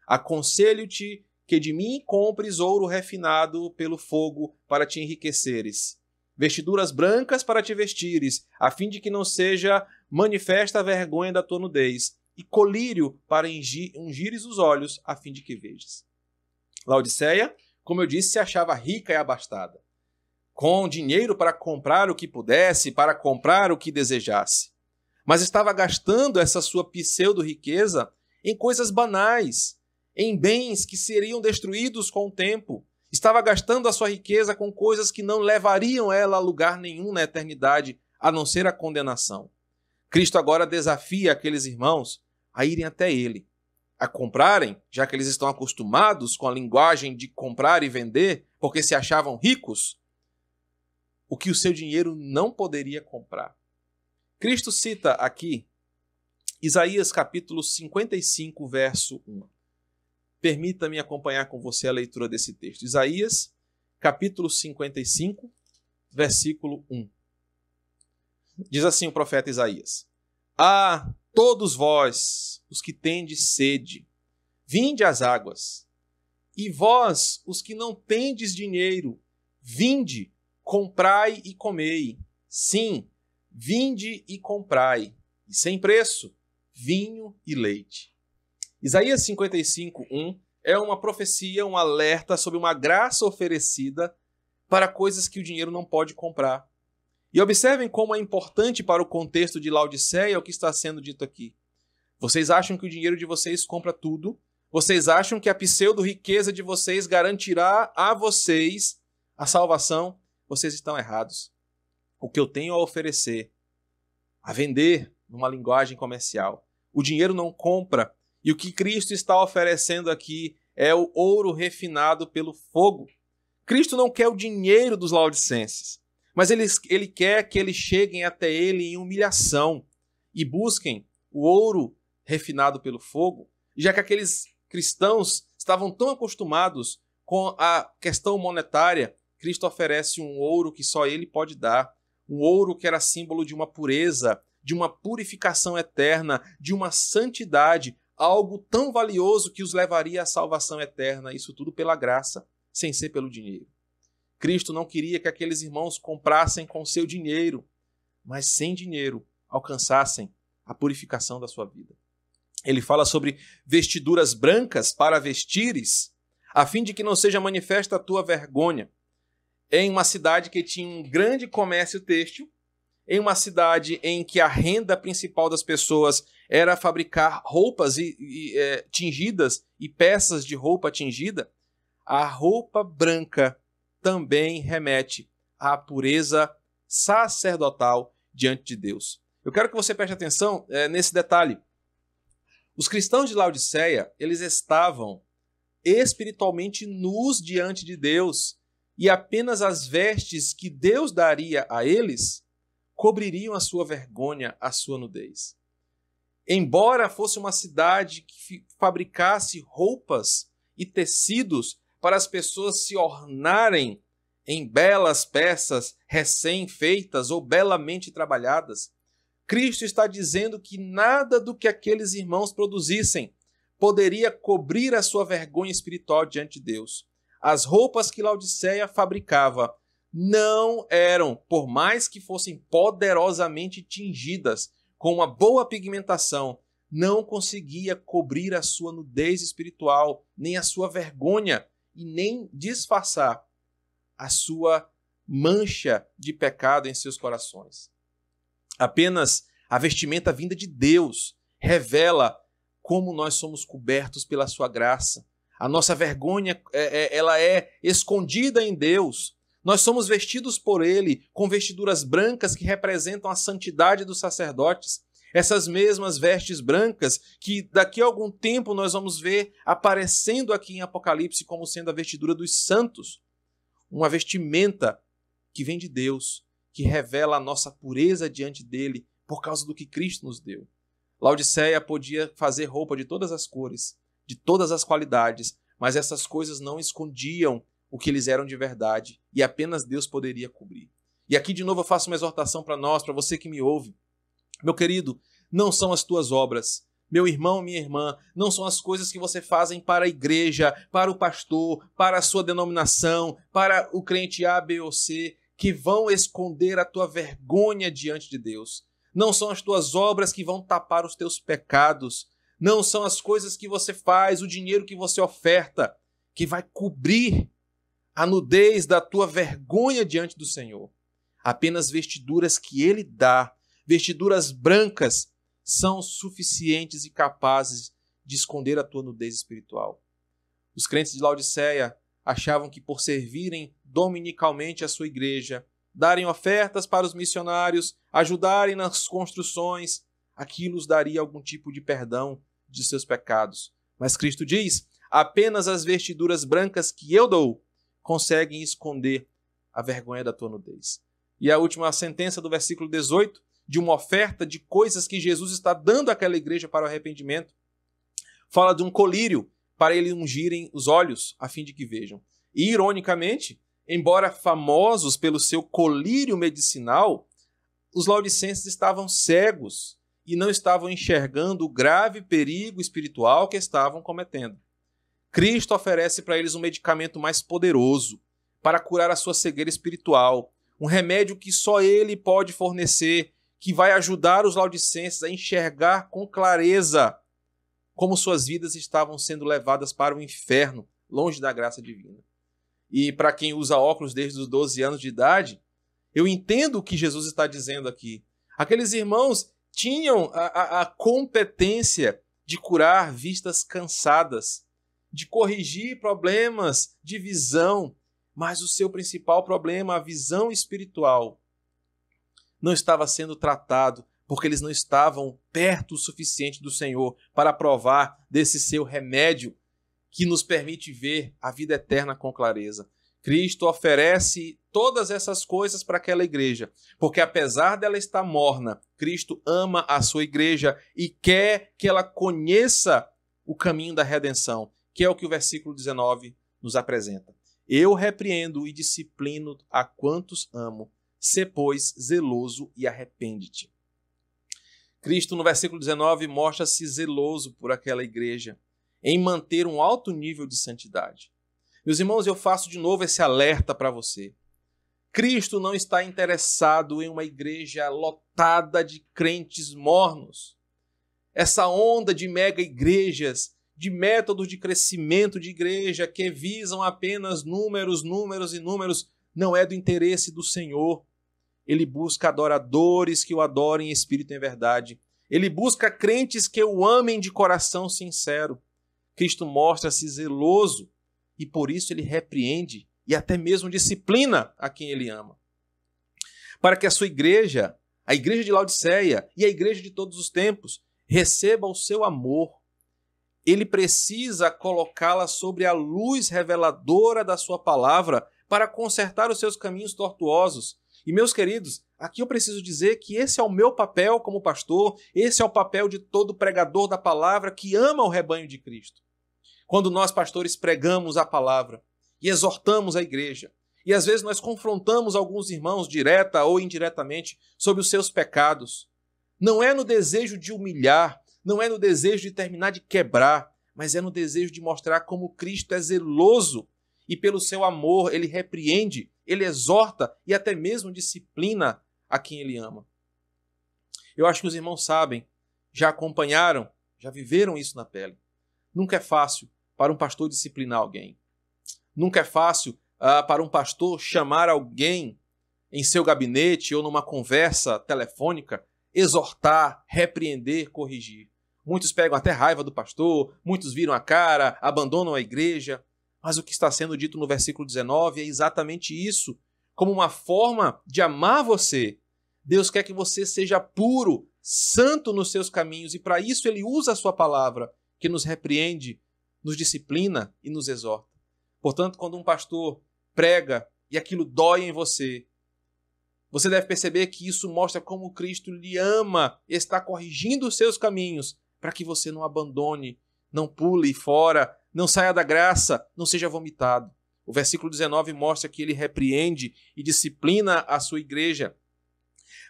Aconselho-te que de mim compres ouro refinado pelo fogo para te enriqueceres, vestiduras brancas para te vestires, a fim de que não seja manifesta a vergonha da tua nudez, e colírio para ungires os olhos, a fim de que vejas. Laodiceia, como eu disse, se achava rica e abastada, com dinheiro para comprar o que pudesse, para comprar o que desejasse. Mas estava gastando essa sua pseudo-riqueza em coisas banais, em bens que seriam destruídos com o tempo. Estava gastando a sua riqueza com coisas que não levariam ela a lugar nenhum na eternidade, a não ser a condenação. Cristo agora desafia aqueles irmãos a irem até ele, a comprarem, já que eles estão acostumados com a linguagem de comprar e vender, porque se achavam ricos, o que o seu dinheiro não poderia comprar. Cristo cita aqui Isaías capítulo 55, verso 1. Permita-me acompanhar com você a leitura desse texto. Isaías, capítulo 55, versículo 1. Diz assim o profeta Isaías: Ah, todos vós, os que tendes sede, vinde às águas. E vós, os que não tendes dinheiro, vinde, comprai e comei. Sim, vinde e comprai, e sem preço, vinho e leite. Isaías 55, 1 é uma profecia, um alerta sobre uma graça oferecida para coisas que o dinheiro não pode comprar. E observem como é importante para o contexto de Laodiceia o que está sendo dito aqui. Vocês acham que o dinheiro de vocês compra tudo? Vocês acham que a pseudo-riqueza de vocês garantirá a vocês a salvação? Vocês estão errados. O que eu tenho a oferecer, a vender numa linguagem comercial, o dinheiro não compra e o que Cristo está oferecendo aqui é o ouro refinado pelo fogo. Cristo não quer o dinheiro dos laodicenses, mas ele, ele quer que eles cheguem até ele em humilhação e busquem o ouro refinado pelo fogo, já que aqueles cristãos estavam tão acostumados com a questão monetária, Cristo oferece um ouro que só ele pode dar, um ouro que era símbolo de uma pureza, de uma purificação eterna, de uma santidade, algo tão valioso que os levaria à salvação eterna, isso tudo pela graça, sem ser pelo dinheiro. Cristo não queria que aqueles irmãos comprassem com seu dinheiro, mas sem dinheiro alcançassem a purificação da sua vida. Ele fala sobre vestiduras brancas para vestires, a fim de que não seja manifesta a tua vergonha. Em uma cidade que tinha um grande comércio têxtil, em uma cidade em que a renda principal das pessoas era fabricar roupas e, e é, tingidas e peças de roupa tingida, a roupa branca também remete à pureza sacerdotal diante de Deus. Eu quero que você preste atenção é, nesse detalhe. Os cristãos de Laodiceia, eles estavam espiritualmente nus diante de Deus, e apenas as vestes que Deus daria a eles cobririam a sua vergonha, a sua nudez. Embora fosse uma cidade que fabricasse roupas e tecidos para as pessoas se ornarem em belas peças recém-feitas ou belamente trabalhadas, Cristo está dizendo que nada do que aqueles irmãos produzissem poderia cobrir a sua vergonha espiritual diante de Deus. As roupas que Laodiceia fabricava não eram, por mais que fossem poderosamente tingidas com uma boa pigmentação, não conseguia cobrir a sua nudez espiritual, nem a sua vergonha e nem disfarçar a sua mancha de pecado em seus corações. Apenas a vestimenta vinda de Deus revela como nós somos cobertos pela sua graça. A nossa vergonha é, é, ela é escondida em Deus. Nós somos vestidos por Ele com vestiduras brancas que representam a santidade dos sacerdotes. Essas mesmas vestes brancas que daqui a algum tempo nós vamos ver aparecendo aqui em Apocalipse como sendo a vestidura dos santos. Uma vestimenta que vem de Deus, que revela a nossa pureza diante dele por causa do que Cristo nos deu. Laodiceia podia fazer roupa de todas as cores, de todas as qualidades, mas essas coisas não escondiam o que eles eram de verdade e apenas Deus poderia cobrir. E aqui de novo eu faço uma exortação para nós, para você que me ouve. Meu querido, não são as tuas obras, meu irmão, minha irmã, não são as coisas que você fazem para a igreja, para o pastor, para a sua denominação, para o crente A, B ou C, que vão esconder a tua vergonha diante de Deus. Não são as tuas obras que vão tapar os teus pecados. Não são as coisas que você faz, o dinheiro que você oferta, que vai cobrir a nudez da tua vergonha diante do Senhor. Apenas vestiduras que Ele dá, vestiduras brancas, são suficientes e capazes de esconder a tua nudez espiritual. Os crentes de Laodiceia achavam que por servirem dominicalmente a sua igreja, darem ofertas para os missionários, ajudarem nas construções, aquilo os daria algum tipo de perdão de seus pecados. Mas Cristo diz: apenas as vestiduras brancas que eu dou conseguem esconder a vergonha da tua nudez. E a última sentença do versículo 18, de uma oferta de coisas que Jesus está dando àquela igreja para o arrependimento, fala de um colírio para eles ungirem os olhos, a fim de que vejam. E, ironicamente, embora famosos pelo seu colírio medicinal, os laudicenses estavam cegos e não estavam enxergando o grave perigo espiritual que estavam cometendo. Cristo oferece para eles um medicamento mais poderoso para curar a sua cegueira espiritual, um remédio que só ele pode fornecer, que vai ajudar os laudicenses a enxergar com clareza como suas vidas estavam sendo levadas para o inferno, longe da graça divina. E para quem usa óculos desde os 12 anos de idade, eu entendo o que Jesus está dizendo aqui. Aqueles irmãos tinham a, a, a competência de curar vistas cansadas, de corrigir problemas de visão, mas o seu principal problema, a visão espiritual, não estava sendo tratado porque eles não estavam perto o suficiente do Senhor para provar desse seu remédio que nos permite ver a vida eterna com clareza. Cristo oferece todas essas coisas para aquela igreja, porque apesar dela estar morna, Cristo ama a sua igreja e quer que ela conheça o caminho da redenção, que é o que o versículo 19 nos apresenta. Eu repreendo e disciplino a quantos amo, se pois zeloso e arrepende-te. Cristo, no versículo 19, mostra-se zeloso por aquela igreja, em manter um alto nível de santidade. Meus irmãos, eu faço de novo esse alerta para você. Cristo não está interessado em uma igreja lotada de crentes mornos. Essa onda de mega igrejas, de métodos de crescimento de igreja que visam apenas números, números e números, não é do interesse do Senhor. Ele busca adoradores que o adorem em espírito e em verdade. Ele busca crentes que o amem de coração sincero. Cristo mostra-se zeloso e por isso ele repreende e até mesmo disciplina a quem ele ama. Para que a sua igreja, a igreja de Laodiceia e a igreja de todos os tempos, receba o seu amor, ele precisa colocá-la sobre a luz reveladora da sua palavra para consertar os seus caminhos tortuosos. E meus queridos, aqui eu preciso dizer que esse é o meu papel como pastor, esse é o papel de todo pregador da palavra que ama o rebanho de Cristo quando nós, pastores, pregamos a palavra e exortamos a igreja. E às vezes nós confrontamos alguns irmãos, direta ou indiretamente, sobre os seus pecados. Não é no desejo de humilhar, não é no desejo de terminar de quebrar, mas é no desejo de mostrar como Cristo é zeloso e, pelo seu amor, ele repreende, ele exorta e até mesmo disciplina a quem ele ama. Eu acho que os irmãos sabem, já acompanharam, já viveram isso na pele. Nunca é fácil para um pastor disciplinar alguém. Nunca é fácil uh, para um pastor chamar alguém em seu gabinete ou numa conversa telefônica, exortar, repreender, corrigir. Muitos pegam até raiva do pastor, muitos viram a cara, abandonam a igreja. Mas o que está sendo dito no versículo 19 é exatamente isso. Como uma forma de amar você, Deus quer que você seja puro, santo nos seus caminhos, e para isso ele usa a sua palavra, que nos repreende, nos disciplina e nos exorta. Portanto, quando um pastor prega e aquilo dói em você, você deve perceber que isso mostra como Cristo lhe ama, está corrigindo os seus caminhos, para que você não abandone, não pule fora, não saia da graça, não seja vomitado. O versículo 19 mostra que ele repreende e disciplina a sua igreja,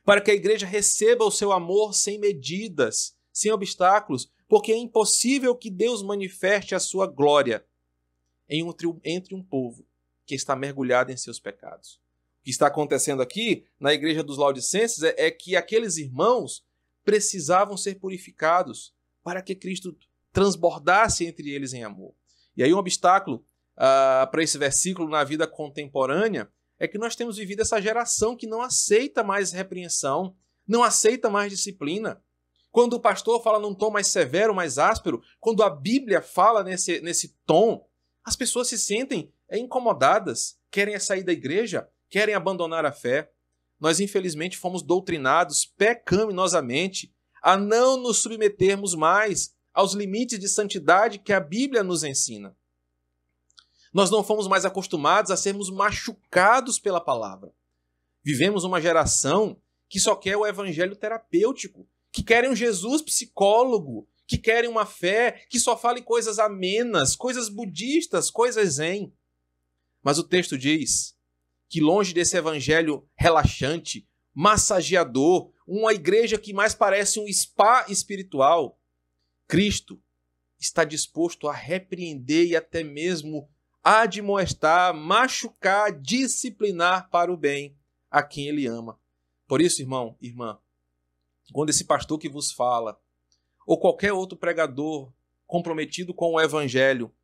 para que a igreja receba o seu amor sem medidas, sem obstáculos, porque é impossível que Deus manifeste a sua glória entre um povo que está mergulhado em seus pecados. Que está acontecendo aqui na igreja dos Laodicenses é, é que aqueles irmãos precisavam ser purificados para que Cristo transbordasse entre eles em amor. E aí um obstáculo uh, para esse versículo na vida contemporânea é que nós temos vivido essa geração que não aceita mais repreensão, não aceita mais disciplina. Quando o pastor fala num tom mais severo, mais áspero, quando a Bíblia fala nesse, nesse tom, as pessoas se sentem incomodadas, querem sair da igreja, querem abandonar a fé. Nós, infelizmente, fomos doutrinados pecaminosamente a não nos submetermos mais aos limites de santidade que a Bíblia nos ensina. Nós não fomos mais acostumados a sermos machucados pela palavra. Vivemos uma geração que só quer o evangelho terapêutico, que querem um Jesus psicólogo, que querem uma fé que só fale coisas amenas, coisas budistas, coisas zen. Mas o texto diz que longe desse evangelho relaxante, massageador, uma igreja que mais parece um spa espiritual, Cristo está disposto a repreender e até mesmo admoestar, machucar, disciplinar para o bem a quem ele ama. Por isso, irmão, irmã, quando esse pastor que vos fala, ou qualquer outro pregador comprometido com o evangelho,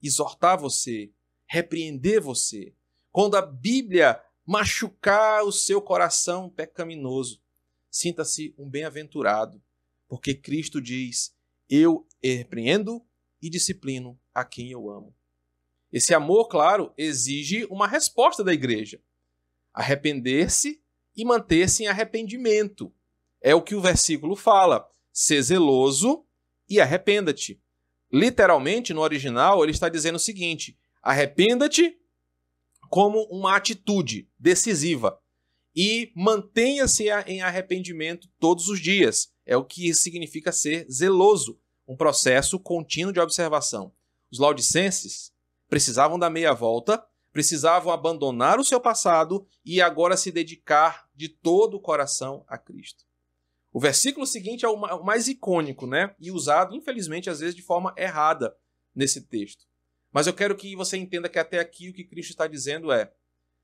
exortar você, repreender você, quando a Bíblia machucar o seu coração pecaminoso, sinta-se um bem-aventurado, porque Cristo diz: Eu repreendo e disciplino a quem eu amo. Esse amor, claro, exige uma resposta da igreja: arrepender-se e manter-se em arrependimento. É o que o versículo fala. Ser zeloso e arrependa-te. Literalmente, no original, ele está dizendo o seguinte: arrependa-te como uma atitude decisiva e mantenha-se em arrependimento todos os dias. É o que significa ser zeloso. um processo contínuo de observação. Os laudicenses precisavam dar meia volta, precisavam abandonar o seu passado e agora se dedicar de todo o coração a Cristo. O versículo seguinte é o mais icônico, né? E usado, infelizmente, às vezes de forma errada nesse texto. Mas eu quero que você entenda que até aqui o que Cristo está dizendo é: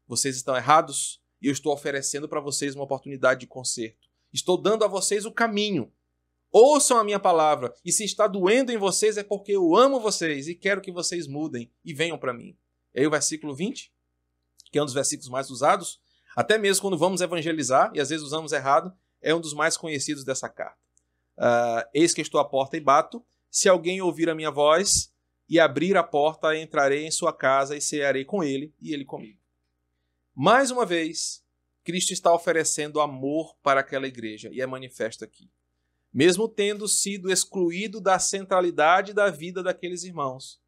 vocês estão errados e eu estou oferecendo para vocês uma oportunidade de conserto. Estou dando a vocês o caminho. Ouçam a minha palavra, e se está doendo em vocês é porque eu amo vocês e quero que vocês mudem e venham para mim. E aí o versículo 20, que é um dos versículos mais usados, até mesmo quando vamos evangelizar, e às vezes usamos errado, é um dos mais conhecidos dessa carta. Uh, Eis que estou à porta e bato. Se alguém ouvir a minha voz e abrir a porta, entrarei em sua casa e cearei com ele e ele comigo. Mais uma vez, Cristo está oferecendo amor para aquela igreja e é manifesto aqui mesmo tendo sido excluído da centralidade da vida daqueles irmãos.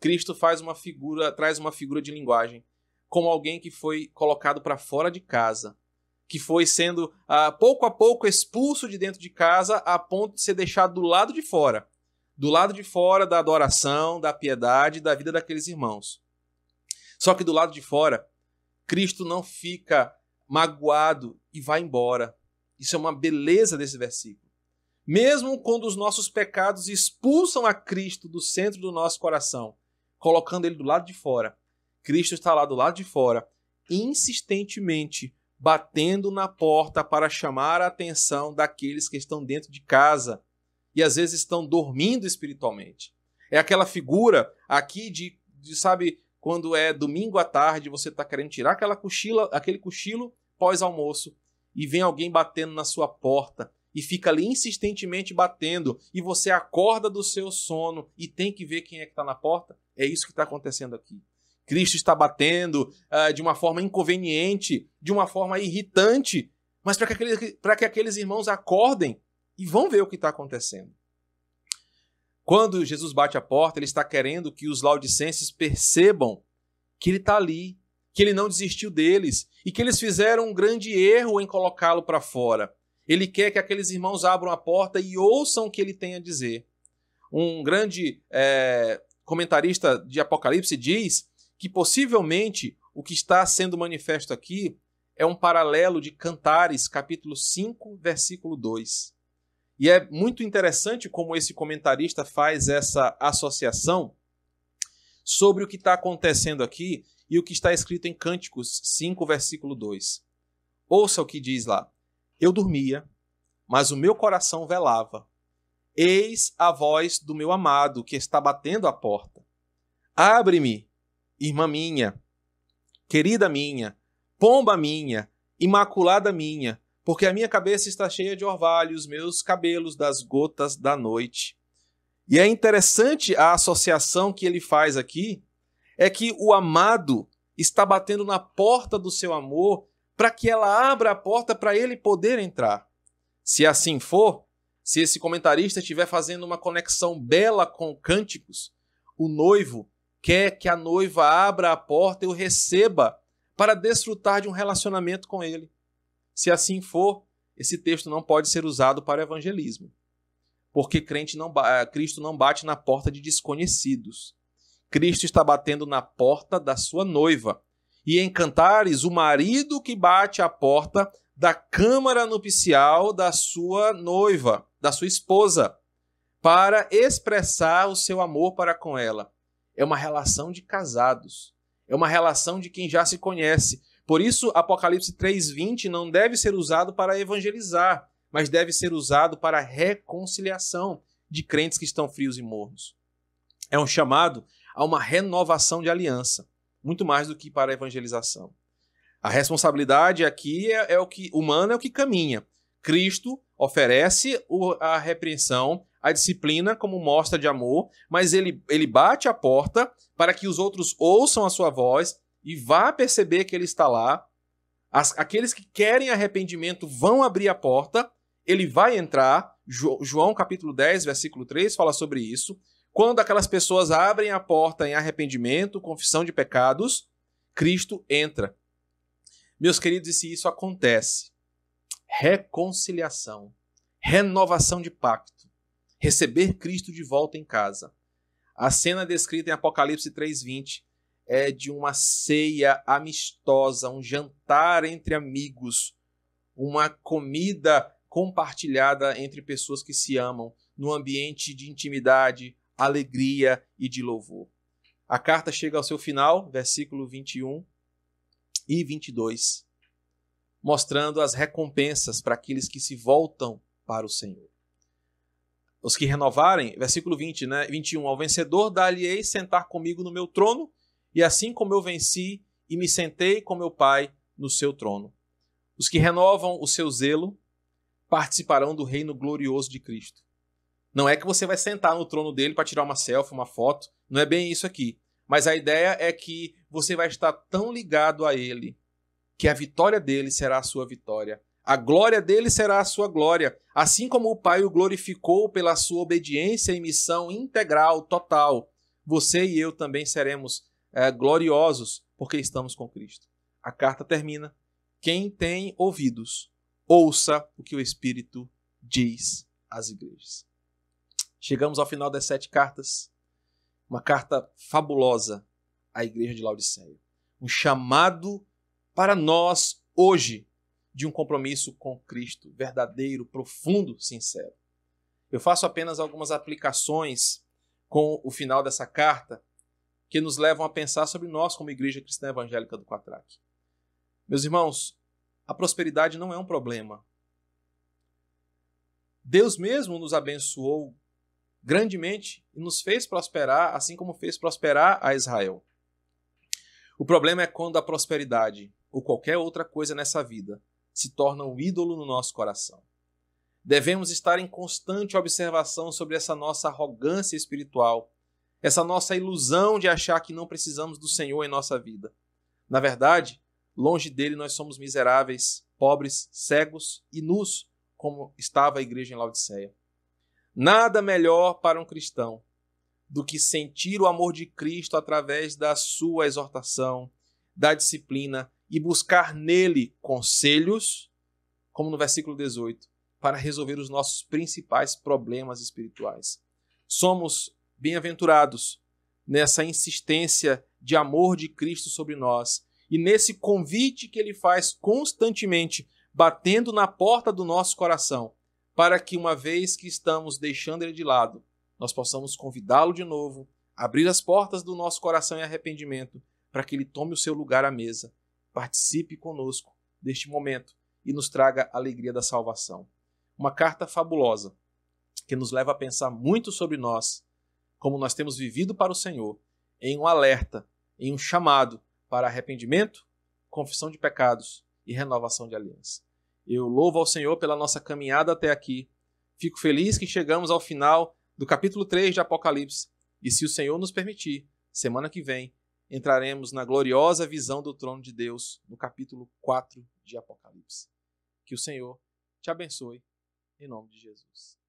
Cristo faz uma figura, traz uma figura de linguagem como alguém que foi colocado para fora de casa, que foi sendo ah, pouco a pouco expulso de dentro de casa a ponto de ser deixado do lado de fora, do lado de fora da adoração, da piedade, da vida daqueles irmãos. Só que do lado de fora, Cristo não fica magoado e vai embora. Isso é uma beleza desse versículo. Mesmo quando os nossos pecados expulsam a Cristo do centro do nosso coração, colocando ele do lado de fora, Cristo está lá do lado de fora, insistentemente batendo na porta para chamar a atenção daqueles que estão dentro de casa e às vezes estão dormindo espiritualmente. É aquela figura aqui de, de sabe, quando é domingo à tarde, você está querendo tirar aquela cochila, aquele cochilo pós-almoço e vem alguém batendo na sua porta e fica ali insistentemente batendo e você acorda do seu sono e tem que ver quem é que está na porta, é isso que está acontecendo aqui. Cristo está batendo uh, de uma forma inconveniente, de uma forma irritante, mas para que, aqueles, que aqueles irmãos acordem e vão ver o que está acontecendo. Quando Jesus bate a porta, ele está querendo que os laudicenses percebam que ele está ali, que ele não desistiu deles e que eles fizeram um grande erro em colocá-lo para fora. Ele quer que aqueles irmãos abram a porta e ouçam o que ele tem a dizer. Um grande é, comentarista de Apocalipse diz que possivelmente o que está sendo manifesto aqui é um paralelo de Cantares, capítulo 5, versículo 2. E é muito interessante como esse comentarista faz essa associação sobre o que está acontecendo aqui e o que está escrito em Cânticos 5, versículo 2. Ouça o que diz lá. Eu dormia, mas o meu coração velava. Eis a voz do meu amado que está batendo à porta. Abre-me, irmã minha, querida minha, pomba minha, imaculada minha, porque a minha cabeça está cheia de orvalho, os meus cabelos das gotas da noite. E é interessante a associação que ele faz aqui, é que o amado está batendo na porta do seu amor para que ela abra a porta para ele poder entrar. Se assim for, se esse comentarista estiver fazendo uma conexão bela com cânticos, o noivo quer que a noiva abra a porta e o receba para desfrutar de um relacionamento com ele. Se assim for, esse texto não pode ser usado para evangelismo, porque crente não, Cristo não bate na porta de desconhecidos. Cristo está batendo na porta da sua noiva e em Cantares, o marido que bate à porta da câmara nupcial da sua noiva, da sua esposa, para expressar o seu amor para com ela. É uma relação de casados. É uma relação de quem já se conhece. Por isso, Apocalipse 3:20 não deve ser usado para evangelizar, mas deve ser usado para reconciliação de crentes que estão frios e mornos. É um chamado a uma renovação de aliança muito mais do que para evangelização. A responsabilidade aqui é, é o que humana é o que caminha. Cristo oferece a repreensão, a disciplina como mostra de amor, mas ele, ele bate a porta para que os outros ouçam a sua voz e vá perceber que ele está lá. As, aqueles que querem arrependimento vão abrir a porta, ele vai entrar. Jo, João capítulo 10, versículo 3 fala sobre isso. Quando aquelas pessoas abrem a porta em arrependimento, confissão de pecados, Cristo entra. Meus queridos, e se isso acontece? Reconciliação, renovação de pacto, receber Cristo de volta em casa. A cena descrita em Apocalipse 3:20 é de uma ceia amistosa, um jantar entre amigos, uma comida compartilhada entre pessoas que se amam, num ambiente de intimidade, alegria e de louvor. A carta chega ao seu final, versículo 21 e 22, mostrando as recompensas para aqueles que se voltam para o Senhor. Os que renovarem, versículo 20, né? 21, ao vencedor dar-lhe-ei sentar comigo no meu trono, e assim como eu venci e me sentei com meu Pai no seu trono. Os que renovam o seu zelo participarão do reino glorioso de Cristo. Não é que você vai sentar no trono dele para tirar uma selfie, uma foto, não é bem isso aqui. Mas a ideia é que você vai estar tão ligado a ele que a vitória dele será a sua vitória a glória dele será a sua glória, assim como o Pai o glorificou pela sua obediência e missão integral, total. Você e eu também seremos é, gloriosos porque estamos com Cristo. A carta termina: Quem tem ouvidos, ouça o que o Espírito diz às igrejas. Chegamos ao final das sete cartas. Uma carta fabulosa à igreja de Laodiceia. Um chamado para nós hoje de um compromisso com Cristo, verdadeiro, profundo, sincero. Eu faço apenas algumas aplicações com o final dessa carta que nos levam a pensar sobre nós como Igreja Cristã Evangélica do Quatraque. Meus irmãos, a prosperidade não é um problema. Deus mesmo nos abençoou grandemente e nos fez prosperar, assim como fez prosperar a Israel. O problema é quando a prosperidade ou qualquer outra coisa nessa vida se torna um ídolo no nosso coração. Devemos estar em constante observação sobre essa nossa arrogância espiritual, essa nossa ilusão de achar que não precisamos do Senhor em nossa vida. Na verdade, longe dele nós somos miseráveis, pobres, cegos e nus, como estava a igreja em Laodiceia. Nada melhor para um cristão do que sentir o amor de Cristo através da sua exortação, da disciplina e buscar nele conselhos, como no versículo 18, para resolver os nossos principais problemas espirituais. Somos bem-aventurados nessa insistência de amor de Cristo sobre nós e nesse convite que ele faz constantemente, batendo na porta do nosso coração, para que uma vez que estamos deixando ele de lado, nós possamos convidá-lo de novo, abrir as portas do nosso coração em arrependimento, para que ele tome o seu lugar à mesa participe conosco deste momento e nos traga a alegria da salvação. Uma carta fabulosa que nos leva a pensar muito sobre nós, como nós temos vivido para o Senhor, em um alerta, em um chamado para arrependimento, confissão de pecados e renovação de aliança. Eu louvo ao Senhor pela nossa caminhada até aqui. Fico feliz que chegamos ao final do capítulo 3 de Apocalipse. E se o Senhor nos permitir, semana que vem entraremos na gloriosa visão do trono de Deus no capítulo 4 de Apocalipse. Que o Senhor te abençoe, em nome de Jesus.